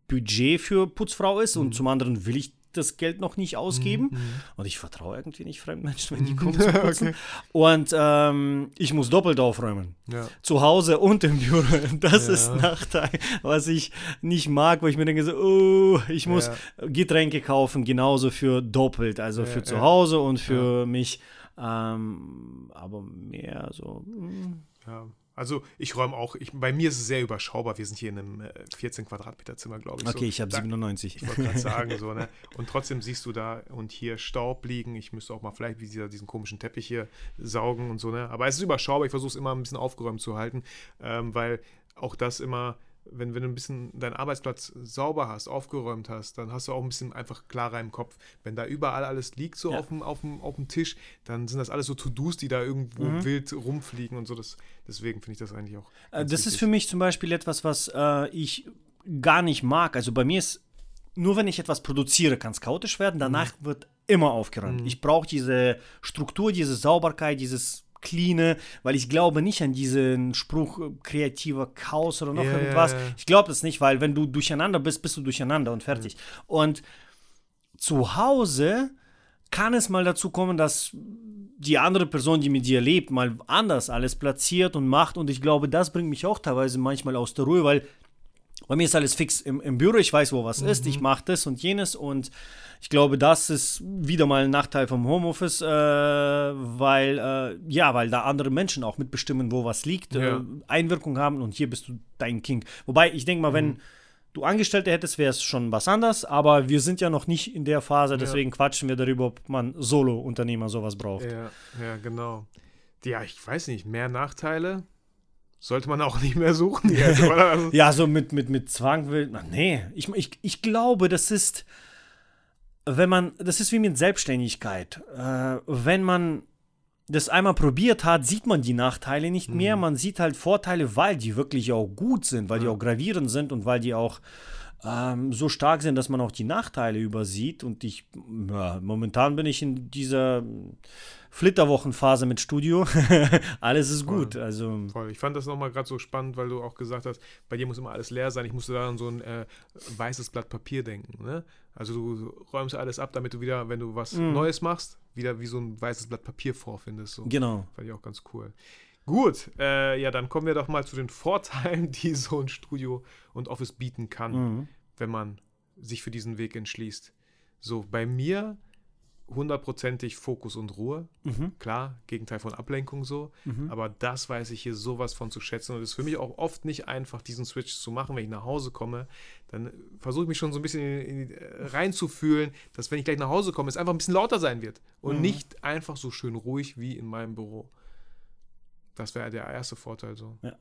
Budget für Putzfrau ist mhm. und zum anderen will ich das Geld noch nicht ausgeben. Mhm. Und ich vertraue irgendwie nicht Fremdmenschen, wenn die kommen zu putzen. okay. Und ähm, ich muss doppelt aufräumen. Ja. Zu Hause und im Büro. Das ja. ist ein Nachteil, was ich nicht mag, wo ich mir denke, so, oh, ich muss ja. Getränke kaufen, genauso für doppelt. Also für zu Hause und für mich. Ähm, aber mehr so. Hm. Ja. Also ich räume auch, ich, bei mir ist es sehr überschaubar. Wir sind hier in einem äh, 14 Quadratmeter Zimmer, glaube ich. Okay, so. ich habe 97. Ich wollte gerade sagen, so, ne? Und trotzdem siehst du da und hier Staub liegen. Ich müsste auch mal vielleicht wie dieser, diesen komischen Teppich hier saugen und so, ne? Aber es ist überschaubar. Ich versuche es immer ein bisschen aufgeräumt zu halten, ähm, weil auch das immer wenn, wenn du ein bisschen deinen Arbeitsplatz sauber hast, aufgeräumt hast, dann hast du auch ein bisschen einfach klarer im Kopf. Wenn da überall alles liegt, so ja. auf, dem, auf, dem, auf dem Tisch, dann sind das alles so To-Dos, die da irgendwo mhm. wild rumfliegen und so. Das, deswegen finde ich das eigentlich auch. Äh, das wichtig. ist für mich zum Beispiel etwas, was äh, ich gar nicht mag. Also bei mir ist, nur wenn ich etwas produziere, kann es chaotisch werden. Danach mhm. wird immer aufgeräumt. Mhm. Ich brauche diese Struktur, diese Sauberkeit, dieses cleane, weil ich glaube nicht an diesen Spruch äh, kreativer Chaos oder noch yeah, irgendwas. Yeah, yeah. Ich glaube das nicht, weil wenn du durcheinander bist, bist du durcheinander und fertig. Mhm. Und zu Hause kann es mal dazu kommen, dass die andere Person, die mit dir lebt, mal anders alles platziert und macht. Und ich glaube, das bringt mich auch teilweise manchmal aus der Ruhe, weil bei mir ist alles fix im, im Büro, ich weiß, wo was mhm. ist, ich mache das und jenes und ich glaube, das ist wieder mal ein Nachteil vom Homeoffice, äh, weil, äh, ja, weil da andere Menschen auch mitbestimmen, wo was liegt, äh, ja. äh, Einwirkung haben und hier bist du dein King. Wobei, ich denke mal, wenn mhm. du Angestellte hättest, wäre es schon was anderes, aber wir sind ja noch nicht in der Phase, deswegen ja. quatschen wir darüber, ob man Solo-Unternehmer sowas braucht. Ja, ja, genau. Ja, ich weiß nicht, mehr Nachteile sollte man auch nicht mehr suchen. Also ja, so mit, mit, mit Zwang will. Nee, ich, ich, ich glaube, das ist wenn man, das ist wie mit Selbstständigkeit. Äh, wenn man das einmal probiert hat, sieht man die Nachteile nicht mehr. Mhm. Man sieht halt Vorteile, weil die wirklich auch gut sind, weil die auch gravierend sind und weil die auch ähm, so stark sind, dass man auch die Nachteile übersieht. Und ich, ja, momentan bin ich in dieser Flitterwochenphase mit Studio. alles ist Voll. gut. Also. Voll. Ich fand das nochmal gerade so spannend, weil du auch gesagt hast, bei dir muss immer alles leer sein. Ich musste da an so ein äh, weißes Blatt Papier denken. Ne? Also du räumst alles ab, damit du wieder, wenn du was mm. Neues machst, wieder wie so ein weißes Blatt Papier vorfindest. So. Genau. Fand ich auch ganz cool. Gut, äh, ja, dann kommen wir doch mal zu den Vorteilen, die so ein Studio und Office bieten kann, mhm. wenn man sich für diesen Weg entschließt. So, bei mir hundertprozentig Fokus und Ruhe. Mhm. Klar, Gegenteil von Ablenkung so. Mhm. Aber das weiß ich hier sowas von zu schätzen. Und es ist für mich auch oft nicht einfach, diesen Switch zu machen. Wenn ich nach Hause komme, dann versuche ich mich schon so ein bisschen in, in, äh, reinzufühlen, dass wenn ich gleich nach Hause komme, es einfach ein bisschen lauter sein wird. Und mhm. nicht einfach so schön ruhig wie in meinem Büro. Das wäre der erste Vorteil so. Ja.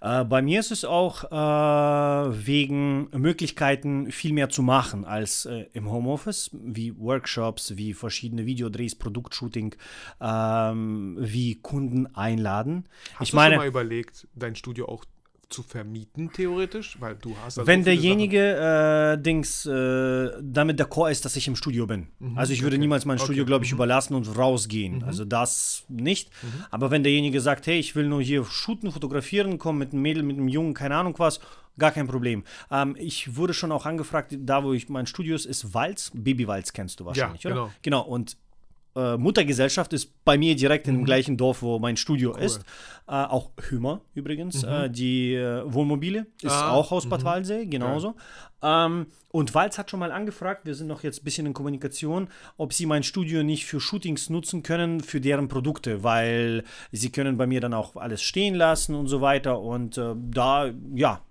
Äh, bei mir ist es auch äh, wegen Möglichkeiten viel mehr zu machen als äh, im Homeoffice, wie Workshops, wie verschiedene Videodrehs, Produktshooting, ähm, wie Kunden einladen. Hast ich du meine, schon mal überlegt, dein Studio auch zu vermieten, theoretisch? Weil du hast also Wenn derjenige äh, Dings äh, damit d'accord ist, dass ich im Studio bin. Mhm, also ich würde okay. niemals mein Studio, okay. glaube ich, mhm. überlassen und rausgehen. Mhm. Also das nicht. Mhm. Aber wenn derjenige sagt, hey, ich will nur hier shooten, fotografieren, kommen mit einem Mädel, mit einem Jungen, keine Ahnung was, Gar kein Problem. Ähm, ich wurde schon auch angefragt, da wo ich mein Studio ist, ist Walz. Baby Walz kennst du wahrscheinlich, ja, genau. oder? Genau. Und äh, Muttergesellschaft ist bei mir direkt mhm. im gleichen Dorf, wo mein Studio cool. ist. Äh, auch Hümer übrigens. Mhm. Äh, die äh, Wohnmobile ist ah. auch aus Bad mhm. Waldsee, genauso. Ähm, und Walz hat schon mal angefragt, wir sind noch jetzt ein bisschen in Kommunikation, ob sie mein Studio nicht für Shootings nutzen können, für deren Produkte, weil sie können bei mir dann auch alles stehen lassen und so weiter. Und äh, da, ja,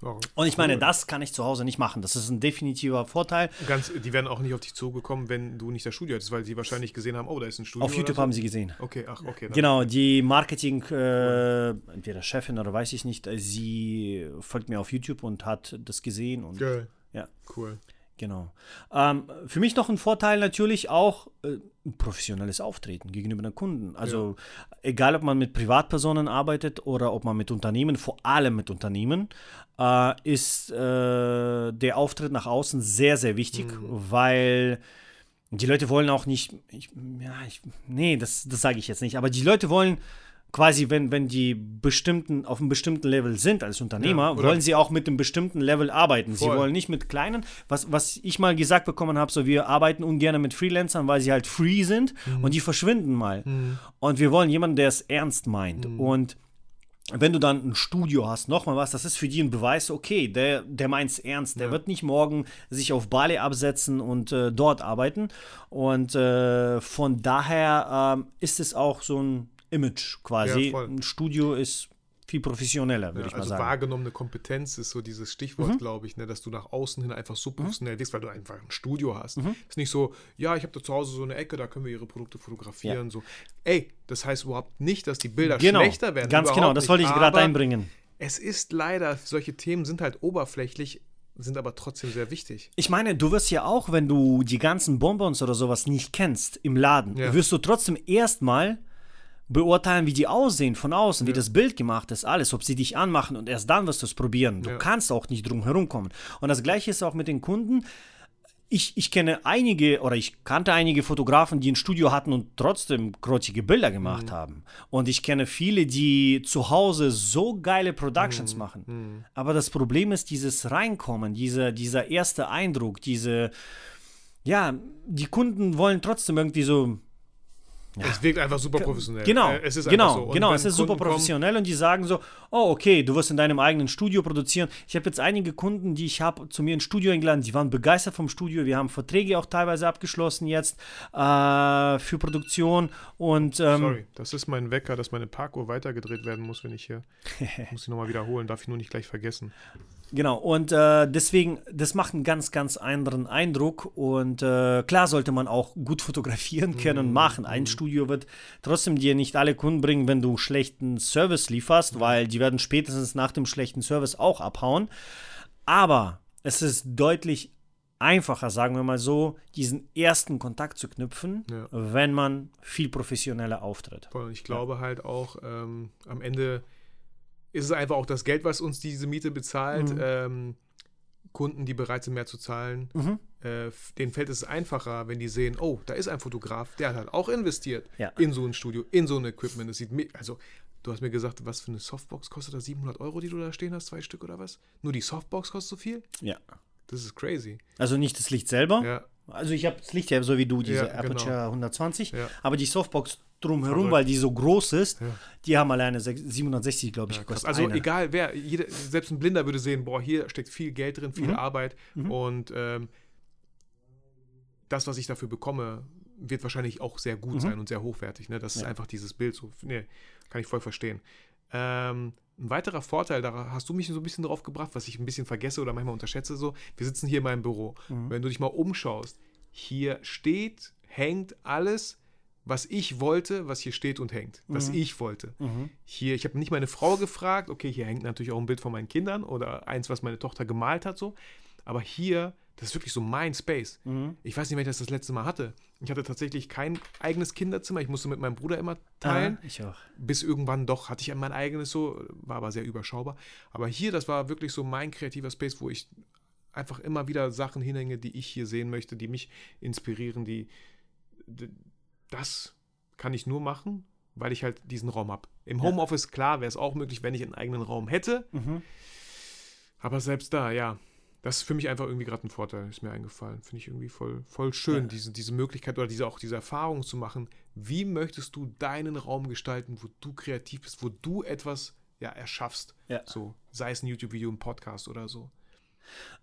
Warum? Und ich meine, das kann ich zu Hause nicht machen. Das ist ein definitiver Vorteil. Ganz, die wären auch nicht auf dich zugekommen, wenn du nicht das Studio hättest, weil sie wahrscheinlich gesehen haben, oh, da ist ein Studio. Auf YouTube so. haben sie gesehen. Okay, ach, okay. Genau, die Marketing, äh, entweder Chefin oder weiß ich nicht, sie folgt mir auf YouTube und hat das gesehen. Und, Geil. Ja. Cool. Genau. Ähm, für mich noch ein Vorteil natürlich auch äh, professionelles Auftreten gegenüber den Kunden. Also ja. egal, ob man mit Privatpersonen arbeitet oder ob man mit Unternehmen, vor allem mit Unternehmen, äh, ist äh, der Auftritt nach außen sehr, sehr wichtig, mhm. weil die Leute wollen auch nicht, ich, ja, ich, nee, das, das sage ich jetzt nicht, aber die Leute wollen quasi, wenn, wenn die bestimmten, auf einem bestimmten Level sind als Unternehmer, ja, wollen sie auch mit einem bestimmten Level arbeiten. Voll. Sie wollen nicht mit kleinen, was, was ich mal gesagt bekommen habe, so wir arbeiten ungern mit Freelancern, weil sie halt free sind mhm. und die verschwinden mal. Mhm. Und wir wollen jemanden, der es ernst meint. Mhm. Und wenn du dann ein Studio hast, nochmal was, das ist für die ein Beweis, okay, der, der meint es ernst, der ja. wird nicht morgen sich auf Bali absetzen und äh, dort arbeiten. Und äh, von daher äh, ist es auch so ein Image quasi. Ja, ein Studio ist viel professioneller, würde ja, ich mal also sagen. Also wahrgenommene Kompetenz ist so dieses Stichwort, mhm. glaube ich, ne, dass du nach außen hin einfach so mhm. professionell mhm. bist, weil du einfach ein Studio hast. Mhm. Ist nicht so, ja, ich habe da zu Hause so eine Ecke, da können wir ihre Produkte fotografieren. Ja. So, ey, das heißt überhaupt nicht, dass die Bilder genau. schlechter werden. Ganz genau, das wollte ich gerade einbringen. Es ist leider, solche Themen sind halt oberflächlich, sind aber trotzdem sehr wichtig. Ich meine, du wirst ja auch, wenn du die ganzen Bonbons oder sowas nicht kennst im Laden, ja. wirst du trotzdem erstmal beurteilen, wie die aussehen von außen, ja. wie das Bild gemacht ist, alles, ob sie dich anmachen und erst dann wirst du es probieren. Du ja. kannst auch nicht drum herum kommen. Und das gleiche ist auch mit den Kunden. Ich, ich kenne einige oder ich kannte einige Fotografen, die ein Studio hatten und trotzdem grottige Bilder gemacht mhm. haben. Und ich kenne viele, die zu Hause so geile Productions mhm. machen. Mhm. Aber das Problem ist dieses Reinkommen, diese, dieser erste Eindruck, diese, ja, die Kunden wollen trotzdem irgendwie so ja. Es wirkt einfach super professionell. Genau, äh, es ist genau, so. genau. Es ist Kunden super professionell und die sagen so, oh okay, du wirst in deinem eigenen Studio produzieren. Ich habe jetzt einige Kunden, die ich habe zu mir ins Studio eingeladen, die waren begeistert vom Studio. Wir haben Verträge auch teilweise abgeschlossen jetzt äh, für Produktion und ähm, sorry, das ist mein Wecker, dass meine Parkuhr weitergedreht werden muss, wenn ich hier muss ich nochmal wiederholen, darf ich nur nicht gleich vergessen. Genau, und äh, deswegen, das macht einen ganz, ganz anderen Eindruck. Und äh, klar sollte man auch gut fotografieren können, mhm. machen. Ein mhm. Studio wird trotzdem dir nicht alle Kunden bringen, wenn du schlechten Service lieferst, mhm. weil die werden spätestens nach dem schlechten Service auch abhauen. Aber es ist deutlich einfacher, sagen wir mal so, diesen ersten Kontakt zu knüpfen, ja. wenn man viel professioneller auftritt. Und ich glaube ja. halt auch, ähm, am Ende ist es einfach auch das Geld, was uns diese Miete bezahlt. Mhm. Ähm, Kunden, die bereit sind, mehr zu zahlen, mhm. äh, denen fällt es einfacher, wenn die sehen, oh, da ist ein Fotograf, der hat halt auch investiert ja. in so ein Studio, in so ein Equipment. Das sieht also du hast mir gesagt, was für eine Softbox kostet das? 700 Euro, die du da stehen hast, zwei Stück oder was? Nur die Softbox kostet so viel? Ja. Das ist crazy. Also nicht das Licht selber? Ja. Also ich habe das Licht ja so wie du, diese ja, Aperture genau. 120, ja. aber die Softbox drumherum, weil die so groß ist, ja. die haben alleine 760, glaube ich, gekostet. Also eine. egal wer, jeder, selbst ein Blinder würde sehen, boah, hier steckt viel Geld drin, viel mhm. Arbeit mhm. und ähm, das, was ich dafür bekomme, wird wahrscheinlich auch sehr gut mhm. sein und sehr hochwertig. Ne? Das ist einfach dieses Bild. So, nee, kann ich voll verstehen. Ähm, ein weiterer Vorteil, da hast du mich so ein bisschen drauf gebracht, was ich ein bisschen vergesse oder manchmal unterschätze, so, wir sitzen hier in meinem Büro. Mhm. Wenn du dich mal umschaust, hier steht, hängt alles, was ich wollte, was hier steht und hängt. Was mhm. ich wollte. Mhm. Hier, ich habe nicht meine Frau gefragt, okay, hier hängt natürlich auch ein Bild von meinen Kindern oder eins, was meine Tochter gemalt hat, so. Aber hier, das ist wirklich so mein Space. Mhm. Ich weiß nicht, wenn ich das das letzte Mal hatte. Ich hatte tatsächlich kein eigenes Kinderzimmer. Ich musste mit meinem Bruder immer teilen. Ah, ich auch. Bis irgendwann doch hatte ich mein eigenes so, war aber sehr überschaubar. Aber hier, das war wirklich so mein kreativer Space, wo ich einfach immer wieder Sachen hinhänge, die ich hier sehen möchte, die mich inspirieren, die, die das kann ich nur machen, weil ich halt diesen Raum habe. Im Ja. Homeoffice, klar, wäre es auch möglich, wenn ich einen eigenen Raum hätte. Mhm. Aber selbst da, ja, das ist für mich einfach irgendwie gerade ein Vorteil, ist mir eingefallen. Finde ich irgendwie voll, voll schön, Ja. diese, diese Möglichkeit oder diese, auch diese Erfahrung zu machen. Wie möchtest du deinen Raum gestalten, wo du kreativ bist, wo du etwas ja, erschaffst? Ja. So, sei es ein YouTube-Video, ein Podcast oder so.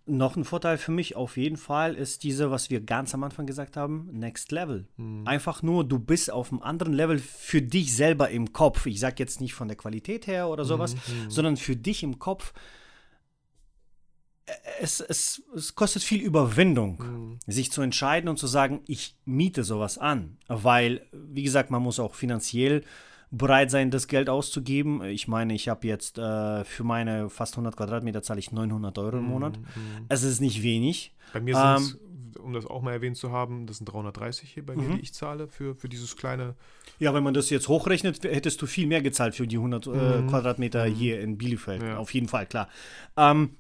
Noch ein Vorteil für mich auf jeden Fall ist diese, was wir ganz am Anfang gesagt haben, Next Level. Einfach nur, du bist auf einem anderen Level für dich selber im Kopf. Ich sage jetzt nicht von der Qualität her oder sowas, sondern für dich im Kopf. Es, es, es kostet viel Überwindung, sich zu entscheiden und zu sagen, ich miete sowas an. Weil, wie gesagt, man muss auch finanziell bereit sein, das Geld auszugeben. Ich meine, ich habe jetzt äh, für meine fast 100 Quadratmeter zahle ich 900 Euro im Monat. Es ist nicht wenig. Bei mir Ähm, sind es, um das auch mal erwähnt zu haben, das sind 330 hier bei Mhm. mir, die ich zahle für, für dieses kleine. Ja, wenn man das jetzt hochrechnet, hättest du viel mehr gezahlt für die 100 äh, Quadratmeter hier in Bielefeld. Ja. Auf jeden Fall, klar. Ähm,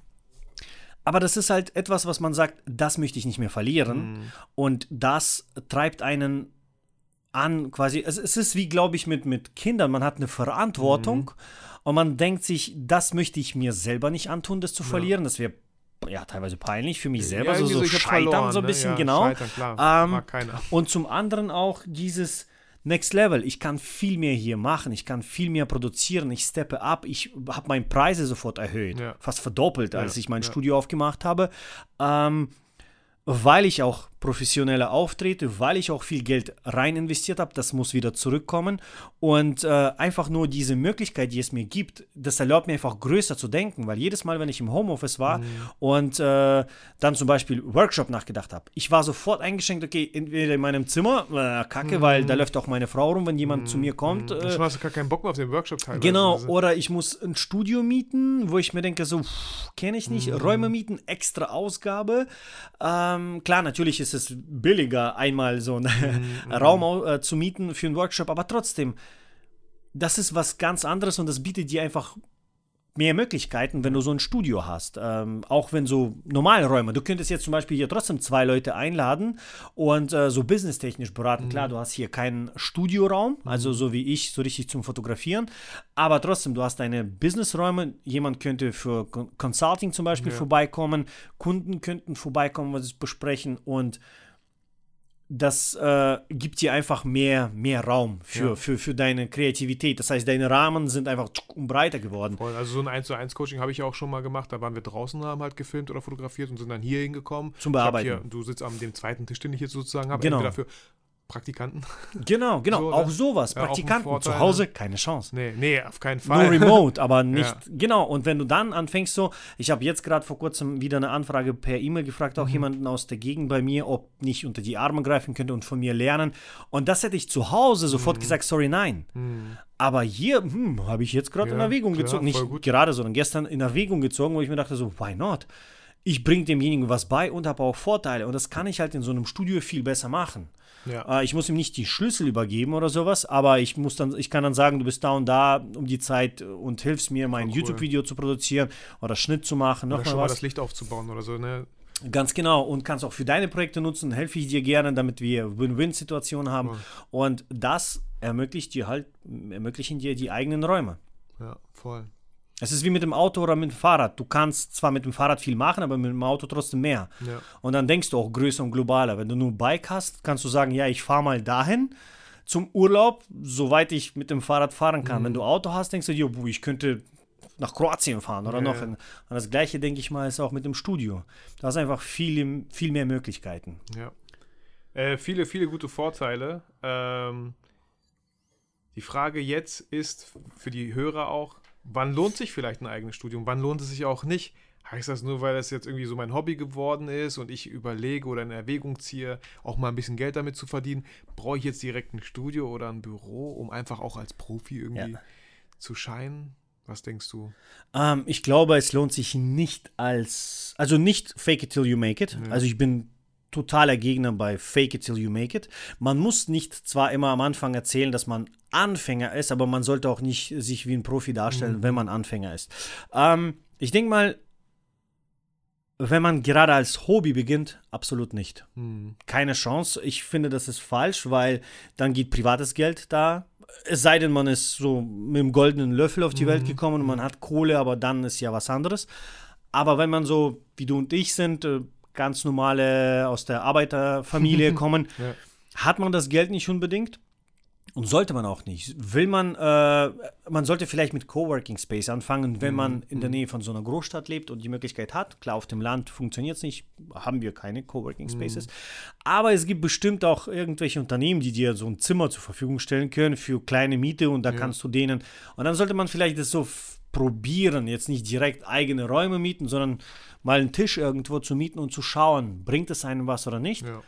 aber das ist halt etwas, was man sagt, das möchte ich nicht mehr verlieren. Und das treibt einen an, quasi. Es, es ist wie, glaube ich, mit, mit Kindern. Man hat eine Verantwortung und man denkt sich, das möchte ich mir selber nicht antun, das zu verlieren. Das wäre ja teilweise peinlich für mich selber, so, irgendwie so hab scheitern verloren, so ein ne? bisschen, ja, genau. Scheitern, klar. Ähm. Und zum anderen auch dieses Next Level. Ich kann viel mehr hier machen, ich kann viel mehr produzieren, ich steppe ab, ich habe meine Preise sofort erhöht, Ja. fast verdoppelt, als Ja, ich mein ja. Studio aufgemacht habe. Ähm, weil ich auch professioneller auftrete, weil ich auch viel Geld rein investiert habe, das muss wieder zurückkommen. Und äh, einfach nur diese Möglichkeit, die es mir gibt, das erlaubt mir einfach größer zu denken, weil jedes Mal, wenn ich im Homeoffice war und äh, dann zum Beispiel Workshop nachgedacht habe, ich war sofort eingeschränkt, okay, entweder in meinem Zimmer, äh, kacke, weil da läuft auch meine Frau rum, wenn jemand zu mir kommt, Und äh, schon hast du gar keinen Bock mehr auf den Workshop teilweise. Genau, oder ich muss ein Studio mieten, wo ich mir denke, so, kenne ich Mhm. nicht, Räume mieten, extra Ausgabe. Ähm, klar, natürlich ist es billiger, einmal so einen Mhm, Raum au- äh, zu mieten für einen Workshop, aber trotzdem, das ist was ganz anderes und das bietet dir einfach mehr Möglichkeiten, wenn du so ein Studio hast. Ähm, auch wenn so normale Räume. Du könntest jetzt zum Beispiel hier trotzdem zwei Leute einladen und äh, so businesstechnisch beraten. Klar, du hast hier keinen Studioraum, also so wie ich, so richtig zum Fotografieren. Aber trotzdem, du hast deine Businessräume. Jemand könnte für Con- Consulting zum Beispiel vorbeikommen. Kunden könnten vorbeikommen, was besprechen und das äh, gibt dir einfach mehr, mehr Raum für, Ja. für, für deine Kreativität. Das heißt, deine Rahmen sind einfach breiter geworden. Voll. Also so ein 1 zu 1 Coaching habe ich ja auch schon mal gemacht. Da waren wir draußen, haben halt gefilmt oder fotografiert und sind dann hier hingekommen. Zum Bearbeiten. Hier, du sitzt am dem zweiten Tisch, den ich jetzt sozusagen habe. Genau. Entweder für Praktikanten. Genau, genau. So, ne? auch sowas. Ja, auch Praktikanten zu Hause, ne? keine Chance. Nee, nee, auf keinen Nur Fall. remote, aber nicht. Ja. Genau. Und wenn du dann anfängst, so, ich habe jetzt gerade vor kurzem wieder eine Anfrage per E-Mail gefragt, Mhm. auch jemanden aus der Gegend bei mir, ob nicht unter die Arme greifen könnte und von mir lernen. Und das hätte ich zu Hause Mhm. sofort gesagt, sorry, nein. Aber hier hm, habe ich jetzt gerade in Ja, Erwägung klar, gezogen. Nicht gerade, sondern gestern in Erwägung gezogen, wo ich mir dachte, so, why not? Ich bringe demjenigen was bei und habe auch Vorteile. Und das kann ich halt in so einem Studio viel besser machen. Ja. Äh, ich muss ihm nicht die Schlüssel übergeben oder sowas, aber ich muss dann, ich kann dann sagen, du bist da und da um die Zeit und hilfst mir, mein cool. YouTube-Video zu produzieren oder Schnitt zu machen, Oder noch schon mal was. das Licht aufzubauen oder so, ne? Ganz genau. Und kannst auch für deine Projekte nutzen, helfe ich dir gerne, damit wir Win-Win-Situationen haben. Und das ermöglicht dir halt, ermöglichen dir die eigenen Räume. Ja, voll. Es ist wie mit dem Auto oder mit dem Fahrrad. Du kannst zwar mit dem Fahrrad viel machen, aber mit dem Auto trotzdem mehr. Ja. Und dann denkst du auch größer und globaler. Wenn du nur Bike hast, kannst du sagen, ja, ich fahre mal dahin zum Urlaub, soweit ich mit dem Fahrrad fahren kann. Mhm. Wenn du Auto hast, denkst du "Puh, ich könnte nach Kroatien fahren oder Ja, noch. ja. Und das gleiche, denke ich mal, ist auch mit dem Studio. Da hast einfach viel, viel mehr Möglichkeiten. Ja. Äh, viele, viele gute Vorteile. Ähm, die Frage jetzt ist für die Hörer auch, wann lohnt sich vielleicht ein eigenes Studium? Wann lohnt es sich auch nicht? Heißt das nur, weil das jetzt irgendwie so mein Hobby geworden ist und ich überlege oder in Erwägung ziehe, auch mal ein bisschen Geld damit zu verdienen? Brauche ich jetzt direkt ein Studio oder ein Büro, um einfach auch als Profi irgendwie Ja. zu scheinen? Was denkst du? Ähm, ich glaube, es lohnt sich nicht als, also nicht fake it till you make it. Ja. Also ich bin totaler Gegner bei Fake it till you make it. Man muss nicht zwar immer am Anfang erzählen, dass man Anfänger ist, aber man sollte auch nicht sich wie ein Profi darstellen, mhm. wenn man Anfänger ist. Ähm, ich denke mal, wenn man gerade als Hobby beginnt, absolut nicht. Mhm. Keine Chance. Ich finde, das ist falsch, weil dann geht privates Geld da. Es sei denn, man ist so mit dem goldenen Löffel auf die mhm. Welt gekommen und man hat Kohle, aber dann ist ja was anderes. Aber wenn man so wie du und ich sind, äh, ganz normale aus der Arbeiterfamilie kommen, ja. hat man das Geld nicht unbedingt. Und sollte man auch nicht. Will man, äh, man sollte vielleicht mit Coworking Space anfangen, wenn mhm. man in der mhm. Nähe von so einer Großstadt lebt und die Möglichkeit hat. Klar, auf dem Land funktioniert es nicht, haben wir keine Coworking Spaces. Mhm. Aber es gibt bestimmt auch irgendwelche Unternehmen, die dir so ein Zimmer zur Verfügung stellen können für kleine Miete und da ja. kannst du denen. Und dann sollte man vielleicht das so probieren, jetzt nicht direkt eigene Räume mieten, sondern mal einen Tisch irgendwo zu mieten und zu schauen, bringt es einem was oder nicht. Ja.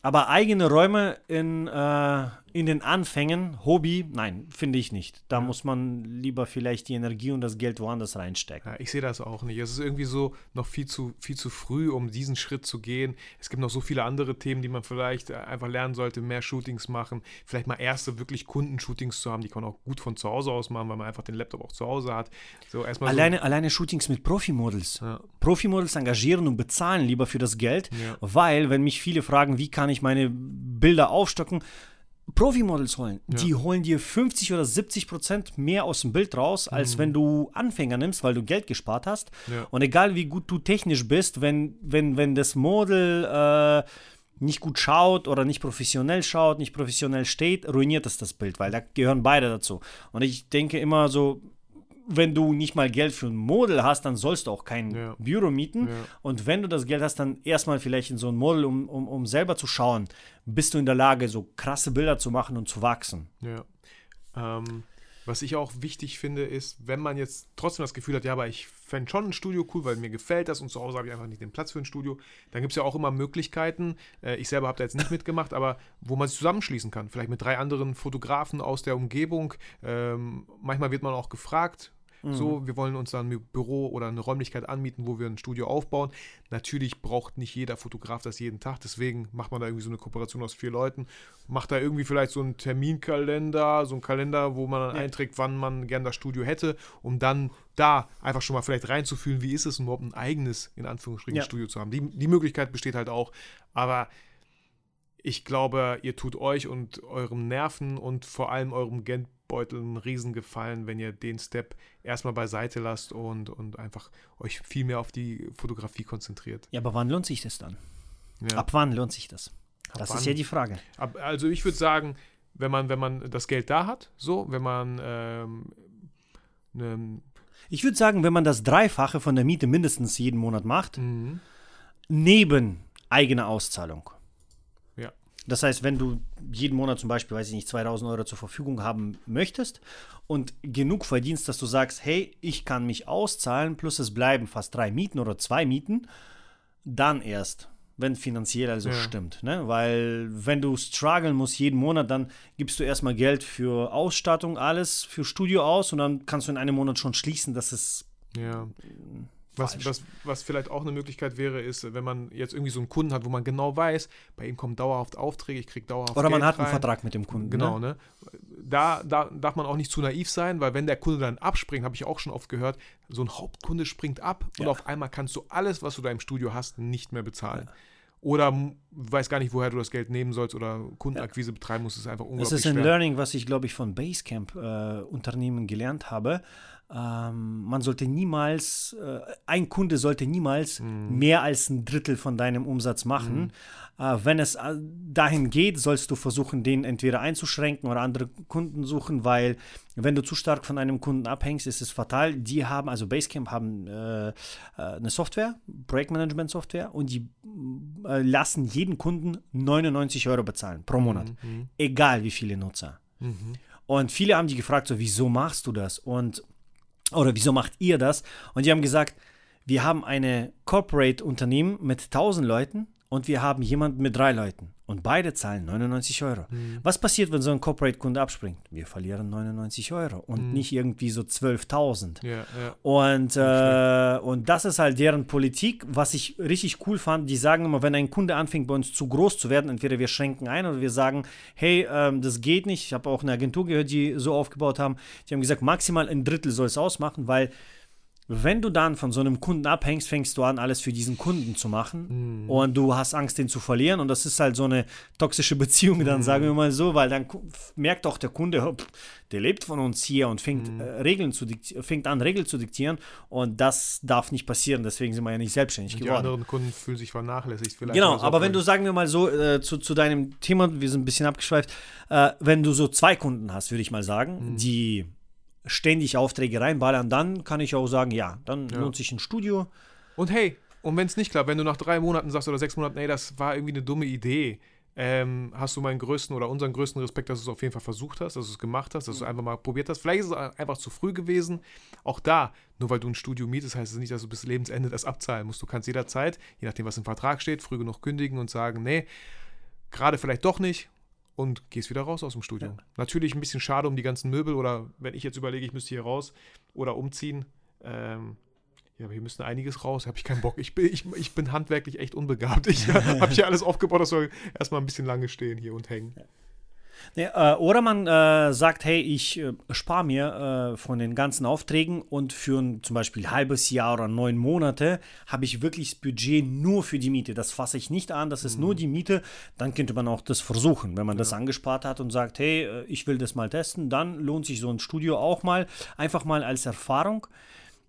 Aber eigene Räume in, äh, in den Anfängen, Hobby, nein, finde ich nicht. Da ja. muss man lieber vielleicht die Energie und das Geld woanders reinstecken. Ja, ich sehe das auch nicht. Es ist irgendwie so noch viel zu, viel zu früh, um diesen Schritt zu gehen. Es gibt noch so viele andere Themen, die man vielleicht einfach lernen sollte, mehr Shootings machen, vielleicht mal erste wirklich Kundenshootings zu haben, die kann man auch gut von zu Hause aus machen, weil man einfach den Laptop auch zu Hause hat. So erstmal alleine, so alleine Shootings mit Profimodels. Ja. Profimodels engagieren und bezahlen lieber für das Geld, weil, wenn mich viele fragen, wie kann ich meine Bilder aufstocken, Profi-Models holen, ja. die holen dir 50 oder 70 Prozent mehr aus dem Bild raus, als mhm. wenn du Anfänger nimmst, weil du Geld gespart hast. Ja. Und egal wie gut du technisch bist, wenn, wenn, wenn das Model äh, nicht gut schaut oder nicht professionell schaut, nicht professionell steht, ruiniert das das Bild, weil da gehören beide dazu. Und ich denke immer so, wenn du nicht mal Geld für ein Model hast, dann sollst du auch kein ja. Büro mieten. Ja. Und wenn du das Geld hast, dann erstmal vielleicht in so ein Model, um, um, um selber zu schauen, bist du in der Lage, so krasse Bilder zu machen und zu wachsen. Ja. Ähm, was ich auch wichtig finde, ist, wenn man jetzt trotzdem das Gefühl hat, ja, aber ich fände schon ein Studio cool, weil mir gefällt das und zu Hause habe ich einfach nicht den Platz für ein Studio, dann gibt es ja auch immer Möglichkeiten. Äh, ich selber habe da jetzt nicht mitgemacht, aber wo man sich zusammenschließen kann. Vielleicht mit drei anderen Fotografen aus der Umgebung. Ähm, manchmal wird man auch gefragt, Mhm. So, wir wollen uns dann ein Büro oder eine Räumlichkeit anmieten, wo wir ein Studio aufbauen. Natürlich braucht nicht jeder Fotograf das jeden Tag, deswegen macht man da irgendwie so eine Kooperation aus vier Leuten, macht da irgendwie vielleicht so einen Terminkalender, so einen Kalender, wo man dann ja. einträgt, wann man gern das Studio hätte, um dann da einfach schon mal vielleicht reinzufühlen, wie ist es überhaupt ein eigenes, in Anführungsstrichen, ja. Studio zu haben. Die, die Möglichkeit besteht halt auch, aber ich glaube, ihr tut euch und eurem Nerven und vor allem eurem Geld Geldbeutel einen Riesengefallen, wenn ihr den Step erstmal beiseite lasst und, und einfach euch viel mehr auf die Fotografie konzentriert. Ja, aber wann lohnt sich das dann? Ja. Ab wann lohnt sich das? Ab das wann? ist ja die Frage. Ab, also ich würde sagen, wenn man, wenn man das Geld da hat, so, wenn man ähm, ne, ich würde sagen, wenn man das Dreifache von der Miete mindestens jeden Monat macht, mhm. neben eigener Auszahlung. Das heißt, wenn du jeden Monat zum Beispiel, weiß ich nicht, 2000 Euro zur Verfügung haben möchtest und genug verdienst, dass du sagst, hey, ich kann mich auszahlen, plus es bleiben fast drei Mieten oder zwei Mieten, dann erst, wenn finanziell also ja. stimmt. Ne? Weil wenn du strugglen musst jeden Monat, dann gibst du erstmal Geld für Ausstattung, alles für Studio aus und dann kannst du in einem Monat schon schließen, dass es ja. Was, was, was, vielleicht auch eine Möglichkeit wäre, ist, wenn man jetzt irgendwie so einen Kunden hat, wo man genau weiß, bei ihm kommen dauerhaft Aufträge, ich kriege dauerhaft. Oder man hat einen rein. Vertrag mit dem Kunden. Genau, ne? ne? Da, da darf man auch nicht zu naiv sein, weil wenn der Kunde dann abspringt, habe ich auch schon oft gehört, so ein Hauptkunde springt ab ja. und auf einmal kannst du alles, was du da im Studio hast, nicht mehr bezahlen. Ja. Oder weiß gar nicht, woher du das Geld nehmen sollst oder Kundenakquise betreiben musst, ist einfach unglaublich Das ist ein schwer. Learning, was ich, glaube ich, von Basecamp-Unternehmen äh, gelernt habe. Ähm, man sollte niemals, äh, ein Kunde sollte niemals mhm. mehr als ein Drittel von deinem Umsatz machen. Mhm. Äh, wenn es äh, dahin geht, sollst du versuchen, den entweder einzuschränken oder andere Kunden suchen, weil wenn du zu stark von einem Kunden abhängst, ist es fatal. Die haben, also Basecamp haben äh, äh eine Software, Projektmanagement-Software und die äh, lassen jeden Kunden 99 Euro bezahlen pro Monat, mhm. egal wie viele Nutzer. Mhm. Und viele haben die gefragt, so, wieso machst du das? Und oder wieso macht ihr das? Und die haben gesagt, wir haben eine Corporate-Unternehmen mit 1000 Leuten und wir haben jemanden mit drei Leuten und beide zahlen 99 Euro. Mhm. Was passiert, wenn so ein Corporate-Kunde abspringt? Wir verlieren 99 Euro und mhm. nicht irgendwie so 12.000. Ja, ja. Und, äh, und das ist halt deren Politik, was ich richtig cool fand. Die sagen immer, wenn ein Kunde anfängt, bei uns zu groß zu werden, entweder wir schränken ein oder wir sagen, hey, ähm, das geht nicht. Ich habe auch eine Agentur gehört, die so aufgebaut haben. Die haben gesagt, maximal ein Drittel soll es ausmachen, weil wenn du dann von so einem Kunden abhängst, fängst du an, alles für diesen Kunden zu machen. Mhm. Und du hast Angst, den zu verlieren. Und das ist halt so eine toxische Beziehung, dann mhm. sagen wir mal so, weil dann merkt auch der Kunde, der lebt von uns hier und fängt, mhm. äh, Regeln zu fängt an, Regeln zu diktieren. Und das darf nicht passieren. Deswegen sind wir ja nicht selbstständig und geworden. Die anderen Kunden fühlen sich vernachlässigt. Vielleicht genau, aber wenn du, sagen wir mal so, äh, zu, zu deinem Thema, wir sind ein bisschen abgeschweift, äh, wenn du so zwei Kunden hast, würde ich mal sagen, mhm. die ständig Aufträge reinballern, dann kann ich auch sagen, ja, dann ja. lohnt sich ein Studio. Und hey, und wenn es nicht klappt, wenn du nach drei Monaten sagst oder sechs Monaten, ey, das war irgendwie eine dumme Idee, ähm, hast du meinen größten oder unseren größten Respekt, dass du es auf jeden Fall versucht hast, dass du es gemacht hast, dass du einfach mal probiert hast. Vielleicht ist es einfach zu früh gewesen. Auch da, nur weil du ein Studio mietest, heißt es nicht, dass du bis Lebensende das abzahlen musst. Du kannst jederzeit, je nachdem, was im Vertrag steht, früh genug kündigen und sagen, nee, gerade vielleicht doch nicht und gehst wieder raus aus dem Studio. Ja. Natürlich ein bisschen schade um die ganzen Möbel oder wenn ich jetzt überlege, ich müsste hier raus oder umziehen. Ähm, ja, aber hier müsste einiges raus, habe ich keinen Bock. Ich bin, ich, ich bin handwerklich echt unbegabt. Ich habe hier alles aufgebaut, das soll erstmal ein bisschen lange stehen hier und hängen. Nee, äh, oder man äh, sagt, hey, ich äh, spare mir äh, von den ganzen Aufträgen und für ein zum Beispiel ein halbes Jahr oder neun Monate habe ich wirklich das Budget nur für die Miete. Das fasse ich nicht an, das ist mhm. nur die Miete. Dann könnte man auch das versuchen. Wenn man ja. das angespart hat und sagt, hey, äh, ich will das mal testen, dann lohnt sich so ein Studio auch mal, einfach mal als Erfahrung.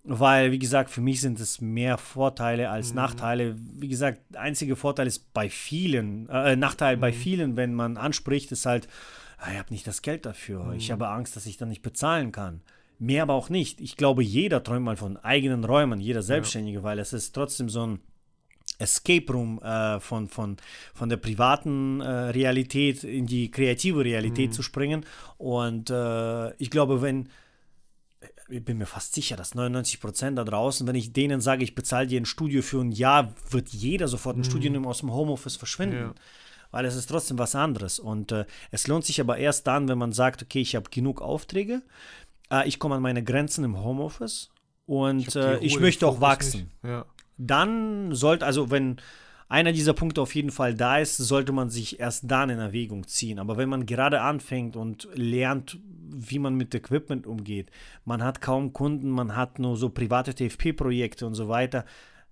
Weil, wie gesagt, für mich sind es mehr Vorteile als mhm. Nachteile. Wie gesagt, der einzige Vorteil ist bei vielen, äh, Nachteil mhm. bei vielen, wenn man anspricht, ist halt, ah, ich habe nicht das Geld dafür. Mhm. Ich habe Angst, dass ich dann nicht bezahlen kann. Mehr aber auch nicht. Ich glaube, jeder träumt mal von eigenen Räumen, jeder Selbstständige, ja. weil es ist trotzdem so ein Escape Room äh, von, von, von der privaten äh, Realität in die kreative Realität mhm. zu springen. Und äh, ich glaube, wenn ich bin mir fast sicher, dass 99 Prozent da draußen, wenn ich denen sage, ich bezahle dir ein Studio für ein Jahr, wird jeder sofort ein mhm. Studio aus dem Homeoffice verschwinden. Ja. Weil es ist trotzdem was anderes. Und äh, es lohnt sich aber erst dann, wenn man sagt, okay, ich habe genug Aufträge, äh, ich komme an meine Grenzen im Homeoffice und ich, äh, ich möchte auch wachsen. Ja. Dann sollte, also wenn einer dieser Punkte auf jeden Fall da ist, sollte man sich erst dann in Erwägung ziehen. Aber wenn man gerade anfängt und lernt, wie man mit Equipment umgeht, man hat kaum Kunden, man hat nur so private TFP-Projekte und so weiter,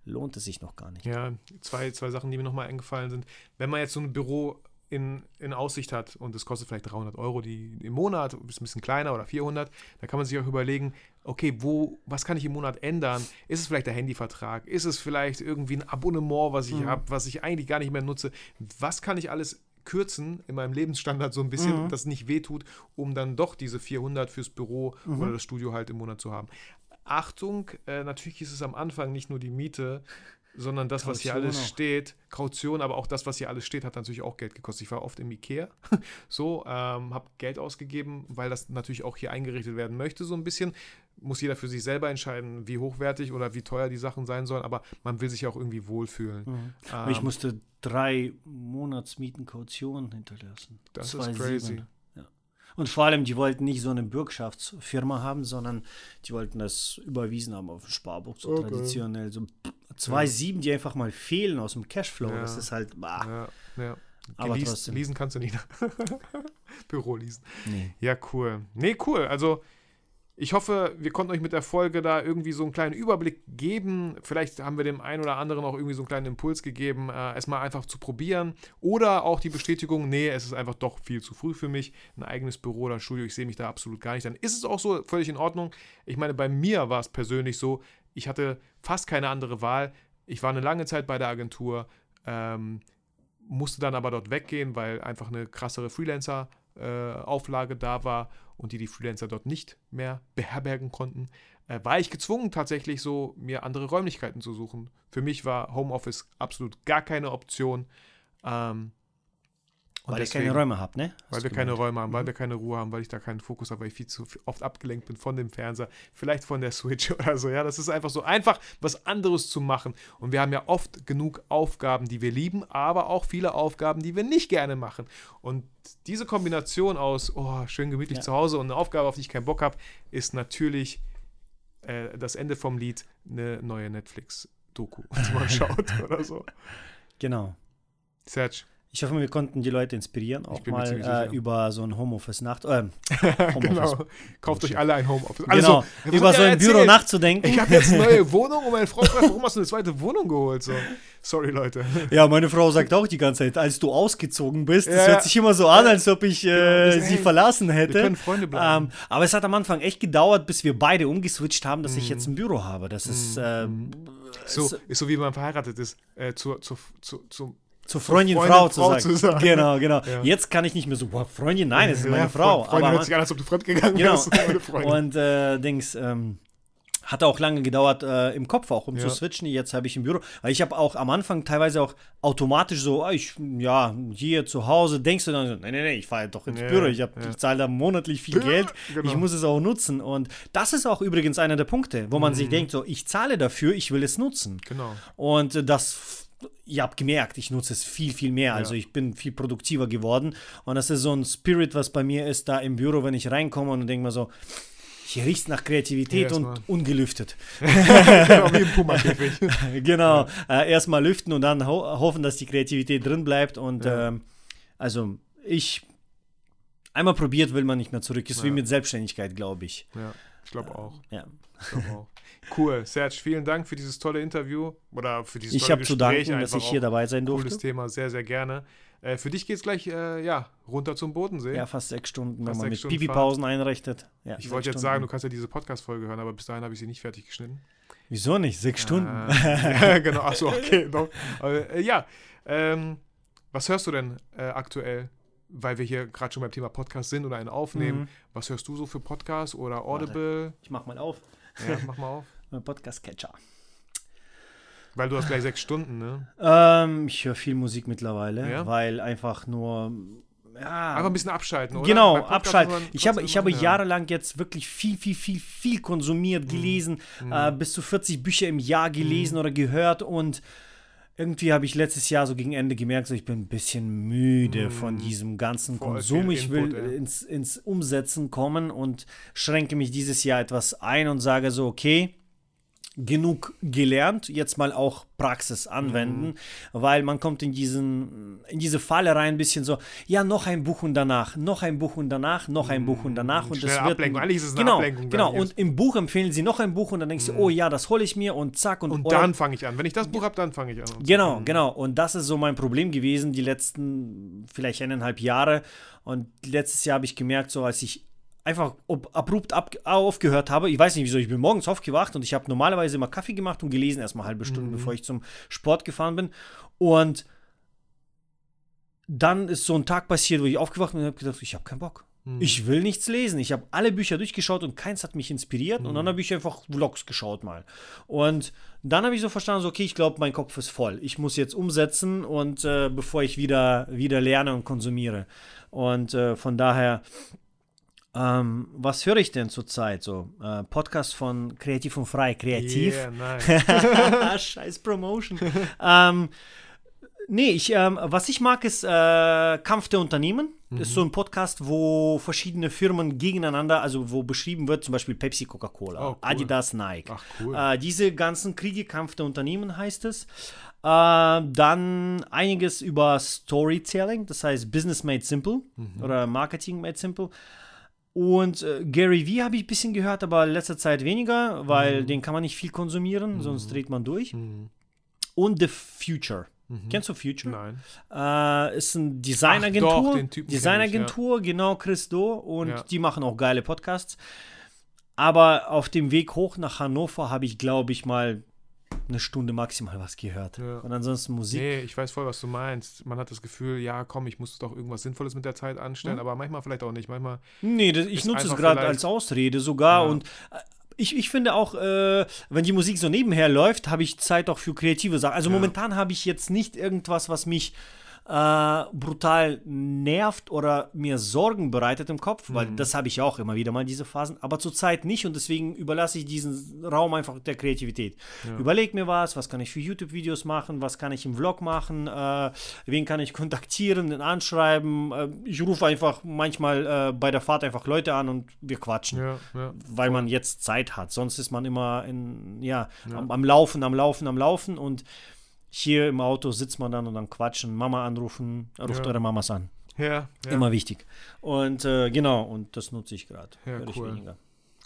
lohnt es sich noch gar nicht. Ja, zwei, zwei Sachen, die mir nochmal eingefallen sind. Wenn man jetzt so ein Büro in, in Aussicht hat und es kostet vielleicht 300 Euro die, im Monat, ist ein bisschen kleiner oder 400, da kann man sich auch überlegen, okay, wo, was kann ich im Monat ändern? Ist es vielleicht der Handyvertrag? Ist es vielleicht irgendwie ein Abonnement, was ich mhm. habe, was ich eigentlich gar nicht mehr nutze? Was kann ich alles kürzen in meinem Lebensstandard so ein bisschen, mhm. das nicht wehtut, um dann doch diese 400 fürs Büro mhm. oder das Studio halt im Monat zu haben. Achtung, äh, natürlich ist es am Anfang nicht nur die Miete, sondern das, Kaution was hier alles auch. steht, Kaution, aber auch das, was hier alles steht, hat natürlich auch Geld gekostet. Ich war oft im Ikea, so, ähm, habe Geld ausgegeben, weil das natürlich auch hier eingerichtet werden möchte, so ein bisschen. Muss jeder für sich selber entscheiden, wie hochwertig oder wie teuer die Sachen sein sollen, aber man will sich auch irgendwie wohlfühlen. Mhm. Ähm, ich musste drei Monatsmieten Kaution hinterlassen. Das ist crazy. Und vor allem, die wollten nicht so eine Bürgschaftsfirma haben, sondern die wollten das überwiesen haben auf dem Sparbuch, so okay. traditionell. So zwei ja. sieben, die einfach mal fehlen aus dem Cashflow. Ja. Das ist halt. Bah. Ja, ja. Aber Geleast, trotzdem. Leasen kannst du nicht. Büro leasen. Nee. Ja, cool. Nee, cool. Also ich hoffe, wir konnten euch mit der Folge da irgendwie so einen kleinen Überblick geben. Vielleicht haben wir dem einen oder anderen auch irgendwie so einen kleinen Impuls gegeben, äh, es mal einfach zu probieren. Oder auch die Bestätigung, nee, es ist einfach doch viel zu früh für mich. Ein eigenes Büro oder Studio, ich sehe mich da absolut gar nicht. Dann ist es auch so völlig in Ordnung. Ich meine, bei mir war es persönlich so, ich hatte fast keine andere Wahl. Ich war eine lange Zeit bei der Agentur, ähm, musste dann aber dort weggehen, weil einfach eine krassere Freelancer-Auflage äh, da war und die die Freelancer dort nicht mehr beherbergen konnten, äh, war ich gezwungen tatsächlich so, mir andere Räumlichkeiten zu suchen. Für mich war Homeoffice absolut gar keine Option. Ähm, Und weil deswegen, ihr keine Räume habt, ne? Hast weil wir keine Räume haben, weil mhm. wir keine Ruhe haben, weil ich da keinen Fokus habe, weil ich viel zu oft abgelenkt bin von dem Fernseher, vielleicht von der Switch oder so. Ja, das ist einfach so einfach, was anderes zu machen. Und wir haben ja oft genug Aufgaben, die wir lieben, aber auch viele Aufgaben, die wir nicht gerne machen. Und diese Kombination aus, oh, schön gemütlich ja. zu Hause und eine Aufgabe, auf die ich keinen Bock habe, ist natürlich äh, das Ende vom Lied eine neue Netflix-Doku, die man schaut oder so. Genau. Serge, ich hoffe, wir konnten die Leute inspirieren, auch mal äh, über so ein Homeoffice-Nacht. Äh, Homeoffice. genau. Kauft euch alle ein Homeoffice. Also, genau, über so ein erzählen. Büro nachzudenken. Ich habe jetzt eine neue Wohnung und meine Frau fragt, warum hast du eine zweite Wohnung geholt? So. Sorry, Leute. Ja, meine Frau sagt auch die ganze Zeit, als du ausgezogen bist, ja, das hört sich immer so an, als ob ich äh, genau. sie hey, verlassen hätte. Wir können Freunde bleiben. Ähm, aber es hat am Anfang echt gedauert, bis wir beide umgeswitcht haben, dass mm. ich jetzt ein Büro habe. Das ist. Mm. Äh, so, ist so wie man verheiratet ist. Äh, zu, zu, zu, zu Freundin, Freundin Frau, Frau, zu, sagen. zu sagen. Genau, genau. Ja. Jetzt kann ich nicht mehr so, boah, Freundin, nein, es ist meine ja, Frau. Freundin aber hört sich an, als ob du fremdgegangen genau. wärst. Und äh, Dings, ähm, hat auch lange gedauert äh, im Kopf auch, um ja. zu switchen. Jetzt habe ich im Büro. Weil ich habe auch am Anfang teilweise auch automatisch so, ah, ich, ja, hier zu Hause, denkst du dann so, nee, nee, nee, ich fahre doch ins ja, Büro. Ich, ja. ich zahle da monatlich viel Geld. Genau. Ich muss es auch nutzen. Und das ist auch übrigens einer der Punkte, wo man mhm. sich denkt, so, ich zahle dafür, ich will es nutzen. Genau. Und das ihr habt gemerkt, ich nutze es viel, viel mehr. Also ich bin viel produktiver geworden. Und das ist so ein Spirit, was bei mir ist, da im Büro, wenn ich reinkomme und denke mir so, hier riecht nach Kreativität ja, und ungelüftet. genau, wie im Puma-Käfig. genau, ja. äh, erstmal lüften und dann ho hoffen, dass die Kreativität drin bleibt. Und ja. ähm, also ich, einmal probiert, will man nicht mehr zurück. Ist wie mit Selbstständigkeit, glaube ich. Ja, ich glaube auch. Ja. Ich glaube auch. Cool, Serge, vielen Dank für dieses tolle Interview oder für dieses ich tolle Gespräch. Ich habe zu danken, dass ich hier dabei sein durfte. Cooles Thema, sehr, sehr gerne. Äh, für dich geht es gleich äh, ja, runter zum Bodensee. Ja, fast sechs Stunden, fast wenn man mit Pipi-Pausen einrechnet. Ja, ich wollte jetzt sagen, du kannst ja diese Podcast-Folge hören, aber bis dahin habe ich sie nicht fertig geschnitten. Wieso nicht? Sechs Stunden. ja, genau, achso, okay. Doch. Aber, äh, ja, ähm, was hörst du denn äh, aktuell? Weil wir hier gerade schon beim Thema Podcast sind oder einen aufnehmen. Mhm. Was hörst du so für Podcasts oder Audible? Warte, ich mach mal auf. Ja, mach mal auf. Podcast-Catcher. Weil du hast gleich sechs Stunden, ne? Ähm, ich höre viel Musik mittlerweile, ja? weil einfach nur. Ja, einfach ein bisschen abschalten, oder? Genau, abschalten. Ich habe, ich habe ja. jahrelang jetzt wirklich viel, viel, viel, viel konsumiert, mhm. gelesen, mhm. Äh, bis zu 40 Bücher im Jahr gelesen mhm. oder gehört und irgendwie habe ich letztes Jahr so gegen Ende gemerkt, so ich bin ein bisschen müde mm. von diesem ganzen Voll Konsum. Ich will Input, ins, ins Umsetzen kommen und schränke mich dieses Jahr etwas ein und sage so, okay, genug gelernt, jetzt mal auch Praxis anwenden, mhm. weil man kommt in diesen in diese Falle rein ein bisschen so, ja, noch ein Buch und danach, noch ein Buch und danach, noch ein Buch und danach und das wird Ablenkung. Eigentlich ist es eine genau, Ablenkung. Genau, und im Buch empfehlen sie noch ein Buch und dann denkst mhm. du, oh ja, das hole ich mir und zack und Und dann fange ich an. Wenn ich das Buch habe, dann fange ich an. Genau, mhm. genau und das ist so mein Problem gewesen die letzten vielleicht eineinhalb Jahre und letztes Jahr habe ich gemerkt, so als ich einfach abrupt ab, aufgehört habe. Ich weiß nicht wieso, ich bin morgens aufgewacht und ich habe normalerweise immer Kaffee gemacht und gelesen, erstmal halbe Stunde, mhm. bevor ich zum Sport gefahren bin. Und dann ist so ein Tag passiert, wo ich aufgewacht bin und habe gedacht, ich habe keinen Bock. Mhm. Ich will nichts lesen. Ich habe alle Bücher durchgeschaut und keins hat mich inspiriert. Mhm. Und dann mhm. habe ich einfach Vlogs geschaut mal. Und dann habe ich so verstanden, so, okay, ich glaube, mein Kopf ist voll. Ich muss jetzt umsetzen und äh, bevor ich wieder, wieder lerne und konsumiere. Und äh, von daher ähm, was höre ich denn zurzeit so? Äh, Podcast von Kreativ und Frei, Kreativ. Yeah, nice. Scheiß Promotion. ähm, nee, ich, ähm, was ich mag, ist äh, Kampf der Unternehmen. Mhm. Das ist so ein Podcast, wo verschiedene Firmen gegeneinander, also wo beschrieben wird, zum Beispiel Pepsi, Coca-Cola, oh, cool. Adidas, Nike. Ach, cool. Äh, diese ganzen Kriege, Kampf der Unternehmen heißt es. Äh, dann einiges über Storytelling, das heißt Business Made Simple mhm. oder Marketing Made Simple. Und äh, Gary Vee habe ich ein bisschen gehört, aber in letzter Zeit weniger, weil mhm. den kann man nicht viel konsumieren, mhm. sonst dreht man durch. Mhm. Und The Future. Mhm. Kennst du Future? Nein. Äh, ist eine Designagentur. Designagentur, ja. genau, Chris Do. Und ja. die machen auch geile Podcasts. Aber auf dem Weg hoch nach Hannover habe ich, glaube ich, mal eine Stunde maximal was gehört. Ja. Und ansonsten Musik. Nee, ich weiß voll, was du meinst. Man hat das Gefühl, ja, komm, ich muss doch irgendwas Sinnvolles mit der Zeit anstellen, mhm. aber manchmal vielleicht auch nicht. Manchmal. Nee, das, ich nutze es gerade als Ausrede sogar ja. und. Äh, ich, ich finde auch, äh, wenn die Musik so nebenher läuft, habe ich Zeit auch für kreative Sachen. Also ja. momentan habe ich jetzt nicht irgendwas, was mich äh, brutal nervt oder mir Sorgen bereitet im Kopf, weil mhm. das habe ich auch immer wieder mal diese Phasen, aber zurzeit nicht und deswegen überlasse ich diesen Raum einfach der Kreativität. Ja. Überleg mir was, was kann ich für YouTube-Videos machen, was kann ich im Vlog machen, äh, wen kann ich kontaktieren, den anschreiben. Äh, ich rufe einfach manchmal äh, bei der Fahrt einfach Leute an und wir quatschen, ja, ja. weil man jetzt Zeit hat. Sonst ist man immer in, ja, am, am Laufen, am Laufen, am Laufen und hier im Auto sitzt man dann und dann quatschen, Mama anrufen, ruft ja. eure Mamas an. Ja, ja. Immer wichtig. Und äh, genau, und das nutze ich gerade. Ja, cool.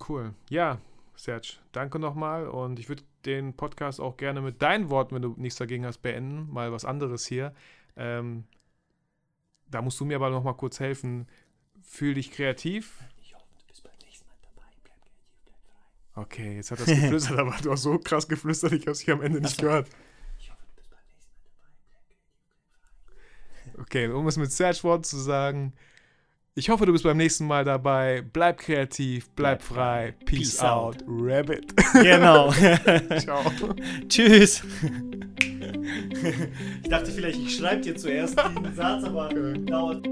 Cool. Ja, Serge, danke nochmal. Und ich würde den Podcast auch gerne mit deinen Worten, wenn du nichts dagegen hast, beenden. Mal was anderes hier. Ähm, da musst du mir aber nochmal kurz helfen. Fühl dich kreativ. Ich hoffe, du bist beim nächsten Mal dabei. Bleib kreativ, bleib frei. Okay, jetzt hat das geflüstert, aber du hast so krass geflüstert, ich habe es hier am Ende nicht gehört. Okay, um es mit Searchwort zu sagen, ich hoffe, du bist beim nächsten Mal dabei. Bleib kreativ, bleib, frei. Peace, Peace out. out. Rabbit. Genau. Ciao. Tschüss. Ich dachte vielleicht, ich schreibe dir zuerst den Satz, aber dauert.